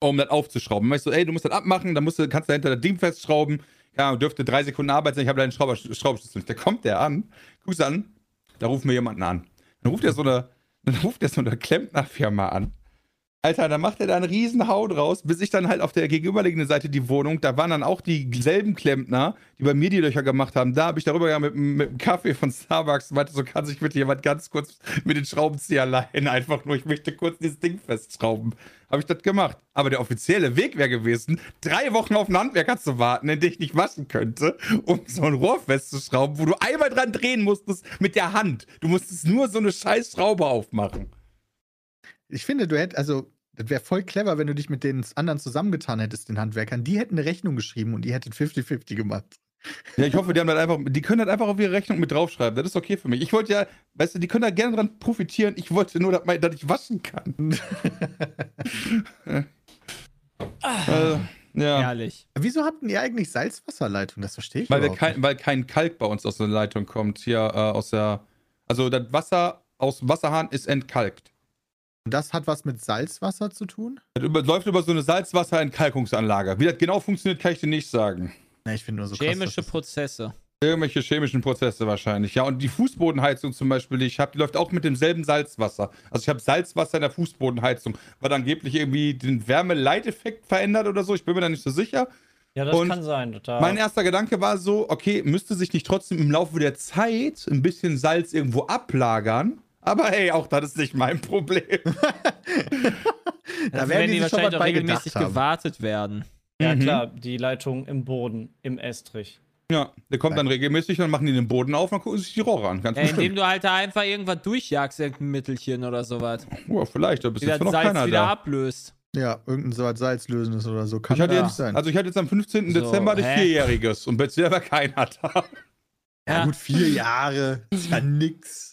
Um das aufzuschrauben. Dann ich so, ey, du musst das abmachen, dann musst du, kannst du dahinter das Ding festschrauben. Ja, dürfte drei Sekunden Arbeit sein, ich habe deinen Schrauber, Schraubenschlüssel nicht. Da kommt der an, guckst du an, da ruft mir jemanden an. Dann ruft er so eine, dann ruft er so eine Klempnerfirma an. Alter, da macht er da einen riesen Hau draus, bis ich dann halt auf der gegenüberliegenden Seite die Wohnung, da waren dann auch dieselben Klempner, die bei mir die Löcher gemacht haben. Da habe ich darüber ja mit, mit einem Kaffee von Starbucks und meinte, so kann sich bitte jemand ganz kurz mit den Schraubenzieher leihen, einfach nur, ich möchte kurz dieses Ding festschrauben. Habe ich das gemacht. Aber der offizielle Weg wäre gewesen, drei Wochen auf einen Handwerker zu warten, in den ich nicht waschen könnte, um so ein Rohr festzuschrauben, wo du einmal dran drehen musstest mit der Hand. Du musstest nur so eine scheiß Schraube aufmachen. Ich finde, du hättest, also, das wäre voll clever, wenn du dich mit den anderen zusammengetan hättest, den Handwerkern. Die hätten eine Rechnung geschrieben und die hättet 50-50 gemacht. Ja, ich hoffe, die haben das einfach, die können das einfach auf ihre Rechnung mit draufschreiben. Das ist okay für mich. Ich wollte ja, weißt du, die können da gerne dran profitieren. Ich wollte nur, dass, mein- dass ich waschen kann. äh, ja. Herrlich. Wieso habt ihr eigentlich Salzwasserleitung? Das verstehe ich Weil, wir überhaupt kein, weil kein Kalk bei uns aus der Leitung kommt. Hier äh, aus der. Also das Wasser aus dem Wasserhahn ist entkalkt. Und das hat was mit Salzwasser zu tun? Das über, läuft über so eine Salzwasserentkalkungsanlage. Wie das genau funktioniert, kann ich dir nicht sagen. Na, ich finde nur so krass, Chemische das- Prozesse. Irgendwelche chemischen Prozesse wahrscheinlich. Ja, und die Fußbodenheizung zum Beispiel, die ich habe, die läuft auch mit demselben Salzwasser. Also ich habe Salzwasser in der Fußbodenheizung, weil angeblich irgendwie den Wärmeleiteffekt verändert oder so. Ich bin mir da nicht so sicher. Ja, das Und kann sein. Da Mein erster Gedanke war so, okay, müsste sich nicht trotzdem im Laufe der Zeit ein bisschen Salz irgendwo ablagern? Aber hey, auch das ist nicht mein Problem. Da Dafür werden die die wahrscheinlich auch regelmäßig gewartet werden. ja, Mhm. klar, die Leitung im Boden, im Estrich. Ja, der kommt dann regelmäßig, dann machen die den Boden auf und gucken sich die Rohre an. Ganz Ja, indem du halt da einfach irgendwas durchjagst, irgendein Mittelchen oder sowas. Oh, vielleicht, da bis Die jetzt noch Salz keiner wieder da. ablöst. Ja, irgendein so was Salzlösendes oder so. Kann Ich hatte ja jetzt, nicht sein. also ich hatte jetzt am 15. So, Dezember das hä? Vierjähriges und bisher war keiner da. ja, gut, vier Jahre. Ist ja nix.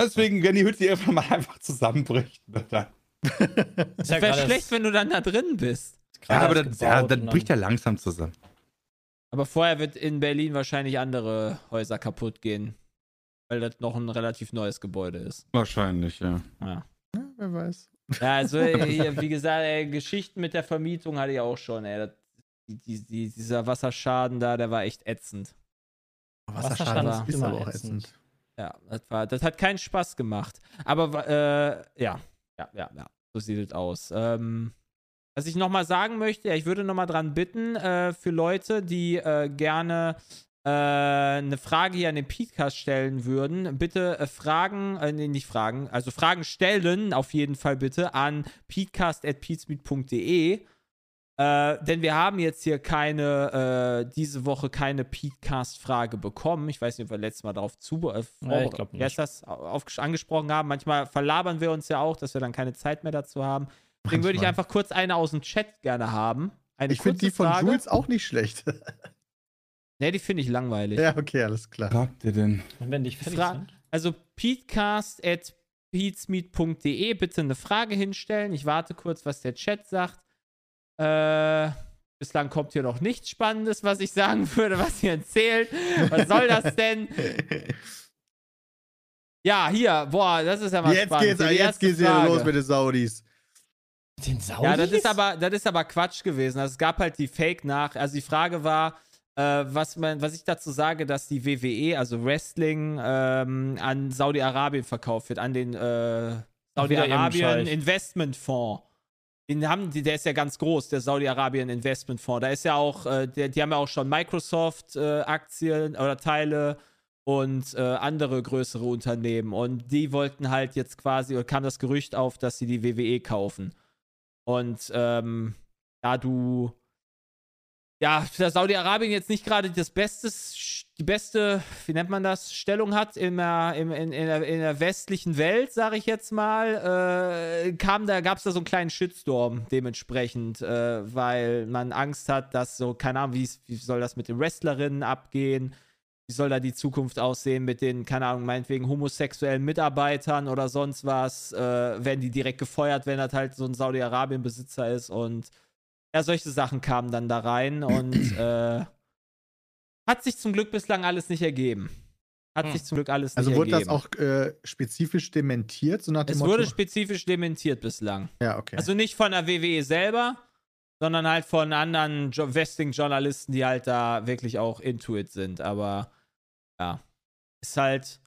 Deswegen, wenn die Hütte irgendwann mal einfach zusammenbricht. ne, Dann. Ist Wäre gerade schlecht, wenn du dann da drin bist. Ja, aber das, ja, dann- bricht ja langsam zusammen. Aber vorher wird in Berlin wahrscheinlich andere Häuser kaputt gehen. Weil das noch ein relativ neues Gebäude ist. Wahrscheinlich, ja. Ja, Ja, wer weiß. ja also äh, wie gesagt, ey, Geschichten mit der Vermietung hatte ich auch schon. Ey. Das, die, die, dieser Wasserschaden da, der war echt ätzend. Wasserschaden ist ist immer aber auch ätzend. ätzend. Ja, das, war, das hat keinen Spaß gemacht. Aber äh, ja, ja, ja, ja, so sieht es aus. Ähm, was ich nochmal sagen möchte, ich würde nochmal dran bitten, äh, für Leute, die äh, gerne äh, eine Frage hier an den Podcast stellen würden, bitte äh, Fragen, äh, nee, nicht Fragen, also Fragen stellen auf jeden Fall bitte an peatcast.peatsmeet.de. Äh, denn wir haben jetzt hier keine, äh, diese Woche keine Peatcast-Frage bekommen. Ich weiß nicht, ob wir letztes Mal darauf zu, äh, Nee, ich das, auf, angesprochen haben. Manchmal verlabern wir uns ja auch, dass wir dann keine Zeit mehr dazu haben. Deswegen würde ich einfach kurz eine aus dem Chat gerne haben. Eine Ich finde die von Frage. Jules auch nicht schlecht. Nee, die finde ich langweilig. ja, okay, alles klar. Sagt ihr denn? Und wenn die fertig Fra sind? also peatcast at peatsmeet.de bitte eine Frage hinstellen. Ich warte kurz, was der Chat sagt. Äh, bislang kommt hier noch nichts Spannendes, was ich sagen würde, was ihr erzählt. Was soll das denn? Ja, hier, boah, das ist ja mal Jetzt spannend. geht's, jetzt geht's wieder los mit den Saudis. Den Saudis? Ja, das ist aber, das ist aber Quatsch gewesen. Also es gab halt die Fake nach. Also die Frage war, äh, was man, was ich dazu sage, dass die WWE, also Wrestling, ähm, an Saudi-Arabien verkauft wird, an den äh, Saudi-Arabien. Investmentfonds. Den haben die, der ist ja ganz groß, der Saudi-Arabien Investmentfonds. Da ist ja auch, äh, der, die haben ja auch schon Microsoft-Aktien oder Teile und äh, andere größere Unternehmen. Und die wollten halt jetzt quasi, oder kam das Gerücht auf, dass sie die WWE kaufen. Und ähm, da du ja, da Saudi-Arabien jetzt nicht gerade das Beste, die beste, wie nennt man das, Stellung hat in der, in, in, in der, in der westlichen Welt, sage ich jetzt mal, äh, kam da, gab es da so einen kleinen Shitstorm dementsprechend, äh, weil man Angst hat, dass so, keine Ahnung, wie, wie soll das mit den Wrestlerinnen abgehen, wie soll da die Zukunft aussehen mit den, keine Ahnung, meinetwegen homosexuellen Mitarbeitern oder sonst was, äh, werden die direkt gefeuert, wenn das halt so ein Saudi-Arabien-Besitzer ist und ja, solche Sachen kamen dann da rein und äh, hat sich zum Glück bislang alles nicht ergeben. Hat Hm. sich zum Glück alles Also nicht wurde ergeben. das auch äh, spezifisch dementiert? So nach dem es Motto, wurde spezifisch dementiert bislang. ja, okay. Also nicht von der WWE selber, sondern halt von anderen jo Wrestling-Journalisten, die halt da wirklich auch into it sind. Aber ja, ist halt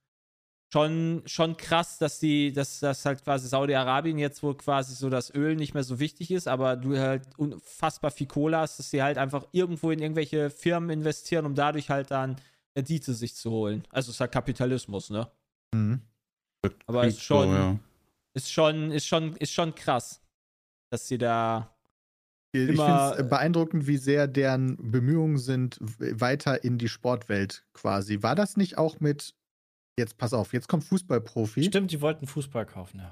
schon, schon krass, dass die, dass das halt quasi Saudi-Arabien jetzt wohl quasi so das Öl nicht mehr so wichtig ist, aber du halt unfassbar viel Kohle hast, dass sie halt einfach irgendwo in irgendwelche Firmen investieren, um dadurch halt dann Rendite sich zu holen. Also es ist halt Kapitalismus, ne? Mhm. Aber ist schon, So, ja. ist schon, ist schon, ist schon krass, dass sie da Ich finde es beeindruckend, wie sehr deren Bemühungen sind, weiter in die Sportwelt quasi. War das nicht auch mit, jetzt pass auf, jetzt kommt Fußballprofi. Stimmt, die wollten Fußball kaufen, ja.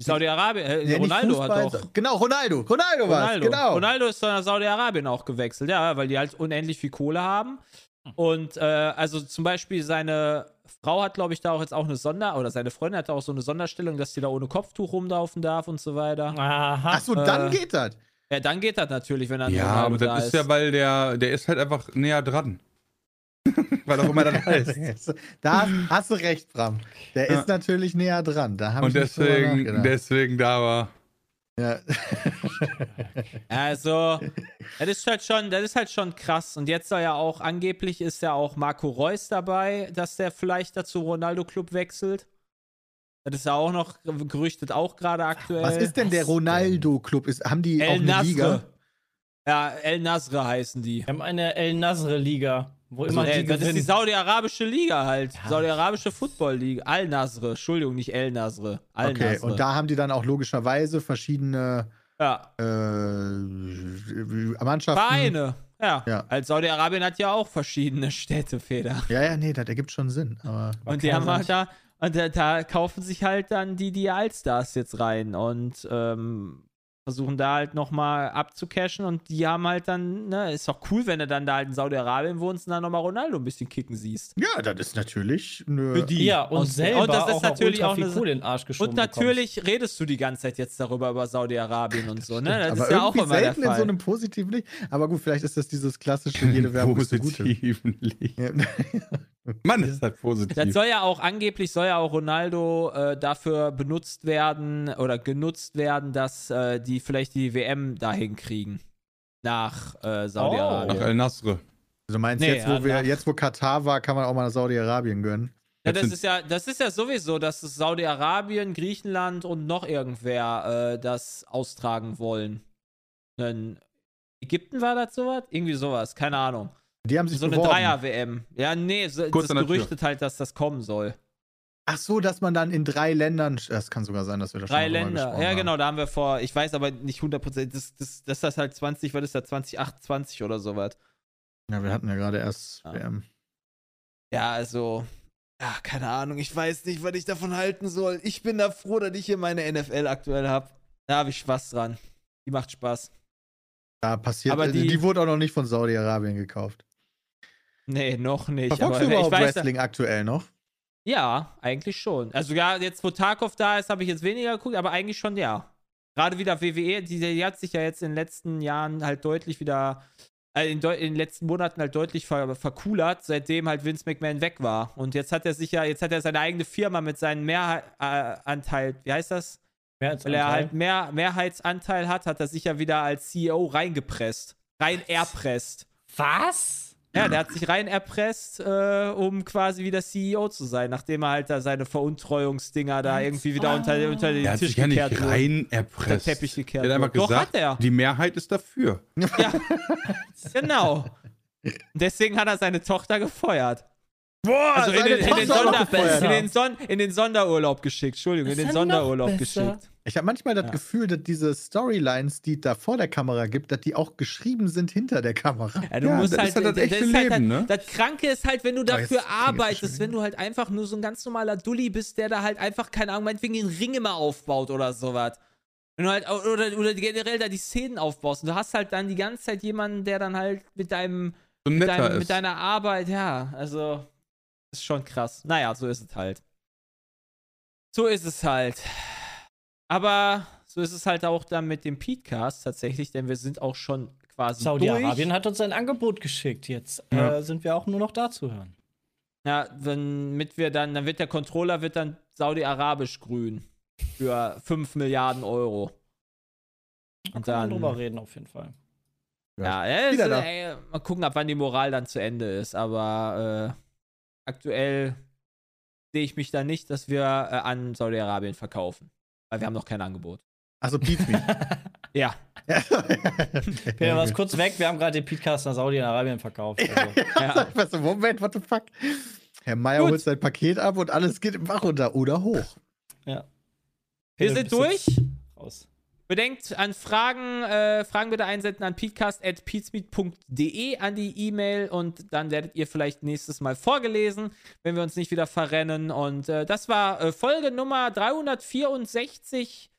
Saudi-Arabien, äh, Ja, Ronaldo hat Fußball, doch. Genau, Ronaldo. Ronaldo, war Ronaldo. Genau. Ronaldo ist nach Saudi-Arabien auch gewechselt, ja, weil die halt unendlich viel Kohle haben. Und äh, also zum Beispiel seine Frau hat, glaube ich, da auch jetzt auch eine Sonder- oder seine Freundin hat da auch so eine Sonderstellung, dass die da ohne Kopftuch rumlaufen darf und so weiter. Aha. Ach so, dann Äh, geht das. Ja, dann geht das natürlich, wenn dann Ja, aber da das ist ja, weil der, der ist halt einfach näher dran. weil auch immer das heißt. da hast du recht, Bram. Der Ja. ist natürlich näher dran. Da haben Und deswegen, deswegen da war. ja. Also, das ist halt schon, das ist halt schon krass. Und jetzt soll ja auch, angeblich ist ja auch Marco Reus dabei, dass der vielleicht dazu Ronaldo Club wechselt. Das ist ja auch noch gerüchtet, auch gerade aktuell. Was ist denn der Ronaldo-Club? Ist- Haben die auch El eine Liga? Nasr. Ja, El Nasr heißen die. Wir haben eine El Nasr-Liga, wo immer Äh, die das ist die. Saudi-arabische Liga halt. Saudi-arabische Football-Liga. Al Nasr. Entschuldigung, nicht El Nasr. Al Okay, Nasr. und da haben die dann auch logischerweise verschiedene ja. äh, Mannschaften. Vereine. Ja. Ja. Als Saudi-Arabien hat ja auch verschiedene Städte, Feder. Ja, ja, nee, das ergibt schon Sinn. Aber Und die haben halt da, und da, da kaufen sich halt dann die, die Allstars jetzt rein und ähm, versuchen da halt nochmal abzucashen und die haben halt dann, ne, ist doch cool, wenn du dann da halt in Saudi-Arabien wohnst und dann nochmal Ronaldo ein bisschen kicken siehst. ja, das ist natürlich eine. Für die. Ja, und Und- selber und das ist auch natürlich auch eine- viel Kohle in den Arsch geschoben Und natürlich redest du die ganze Zeit jetzt darüber, über Saudi-Arabien und so, ne? Das aber ist ja auch irgendwie immer der selten in so einem positiven Licht. Aber gut, vielleicht ist das dieses klassische, jede Werbung ist so gut. positiven Licht. Ja. Mann, ist halt positiv. Das soll ja auch angeblich soll ja auch Ronaldo äh, dafür benutzt werden oder genutzt werden, dass äh, die vielleicht die WM dahin kriegen nach äh, Saudi-Arabien. El Nasr. Also du meinst, Nee, jetzt, wo ja, wir, nach- jetzt wo Katar war, kann man auch mal nach Saudi-Arabien gönnen. ja, Das ist ja das ist ja sowieso, dass es Saudi-Arabien, Griechenland und noch irgendwer äh, das austragen wollen. Denn Ägypten war das sowas? Irgendwie sowas, keine Ahnung. Die haben sich So eine beworben. Dreier-WM. Ja, nee, so, Kurz das gerüchtet halt, dass das kommen soll. Ach so, dass man dann in drei Ländern. Das kann sogar sein, dass wir da Drei schon mal drüber Länder. gesprochen Ja, haben. genau, da haben wir vor, ich weiß aber nicht 100%, das, das, das ist das halt 20, was ist das, 2028 oder sowas. Ja, wir hatten ja gerade erst Ja. WM. Ja, also, ja, keine Ahnung, ich weiß nicht, was ich davon halten soll. Ich bin da froh, dass ich hier meine NFL aktuell habe. Da habe ich Spaß dran. Die macht Spaß. Da passiert. Aber Aber die, die- die wurde auch noch nicht von Saudi-Arabien gekauft. Nee, noch nicht. Verfolgst aber du ich überhaupt weiß, Wrestling aktuell noch? Ja, eigentlich schon. Also ja, jetzt wo Tarkov da ist, habe ich jetzt weniger geguckt, aber eigentlich schon ja. Gerade wieder WWE, die, die hat sich ja jetzt in den letzten Jahren halt deutlich wieder, äh, in, deu in den letzten Monaten halt deutlich ver vercoolert, seitdem halt Vince McMahon weg war. Und jetzt hat er sich ja, jetzt hat er seine eigene Firma mit seinem Mehranteil, wie heißt das? Weil er halt mehr Mehrheitsanteil hat, hat er sich ja wieder als CEO reingepresst. Rein erpresst. Was? Ja, der hat sich rein erpresst, äh, um quasi wieder CEO zu sein, nachdem er halt da seine Veruntreuungsdinger da irgendwie wieder unter, unter den Der hat Tisch sich ja nicht gekehrt wurde. rein Unter erpresst. Teppich gekehrt Der hat einfach wurde. Doch, gesagt, hat er. die Mehrheit ist dafür. Ja, genau. Deswegen hat er seine Tochter gefeuert. Boah, Also in den, in, den Sonder, in, den Son in den Sonderurlaub geschickt. Entschuldigung, in den Sonderurlaub besser. geschickt. Ich habe manchmal das Ja. Gefühl, dass diese Storylines, die es da vor der Kamera gibt, dass die auch geschrieben sind hinter der Kamera. Ja, du Ja, musst das halt, ist halt das das echte ist halt, Leben, halt, ne? Das Kranke ist halt, wenn du dafür arbeitest, wenn du halt einfach nur so ein ganz normaler Dulli bist, der da halt einfach, keine Ahnung, meinetwegen den Ring immer aufbaut oder sowas. Wenn du halt, oder, oder generell da die Szenen aufbaust und du hast halt dann die ganze Zeit jemanden, der dann halt mit deinem, So mit, deinem, mit deiner Arbeit, ja, also, ist schon krass. Naja, so ist es halt. So ist es halt. Aber so ist es halt auch dann mit dem Petecast tatsächlich, denn wir sind auch schon quasi Saudi-Arabien hat uns ein Angebot geschickt. Jetzt Ja. äh, sind wir auch nur noch da zu hören. Ja, wenn mit wir dann, dann wird der Controller wird dann Saudi-Arabisch grün für 5 Milliarden Euro. Da Und kann man dann, drüber reden, auf jeden Fall. ja, ja Wieder ist, da. ey, mal gucken, ab wann die Moral dann zu Ende ist. Aber äh, aktuell sehe ich mich da nicht, dass wir äh, an Saudi-Arabien verkaufen. Weil wir haben noch kein Angebot. Also Pete Me. Ja. Peter, warst kurz weg. Wir haben gerade den Podcast nach Saudi-Arabien verkauft. Also. ja. Was, Moment, what the fuck? Herr Meier Gut. holt sein Paket ab und alles geht im Bach runter oder hoch. ja. Wir Peter, sind durch. Raus. Bedenkt an Fragen, äh, Fragen bitte einsenden an peatcast.peatsmeet.de an die E-Mail und dann werdet ihr vielleicht nächstes Mal vorgelesen, wenn wir uns nicht wieder verrennen. Und äh, das war äh, Folge Nummer 364.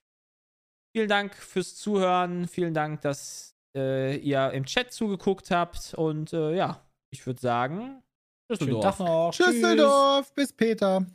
Vielen Dank fürs Zuhören. Vielen Dank, dass äh, ihr im Chat zugeguckt habt. Und äh, ja, ich würde sagen, Schönen Tag noch. Tschüsseldorf, bis Peter.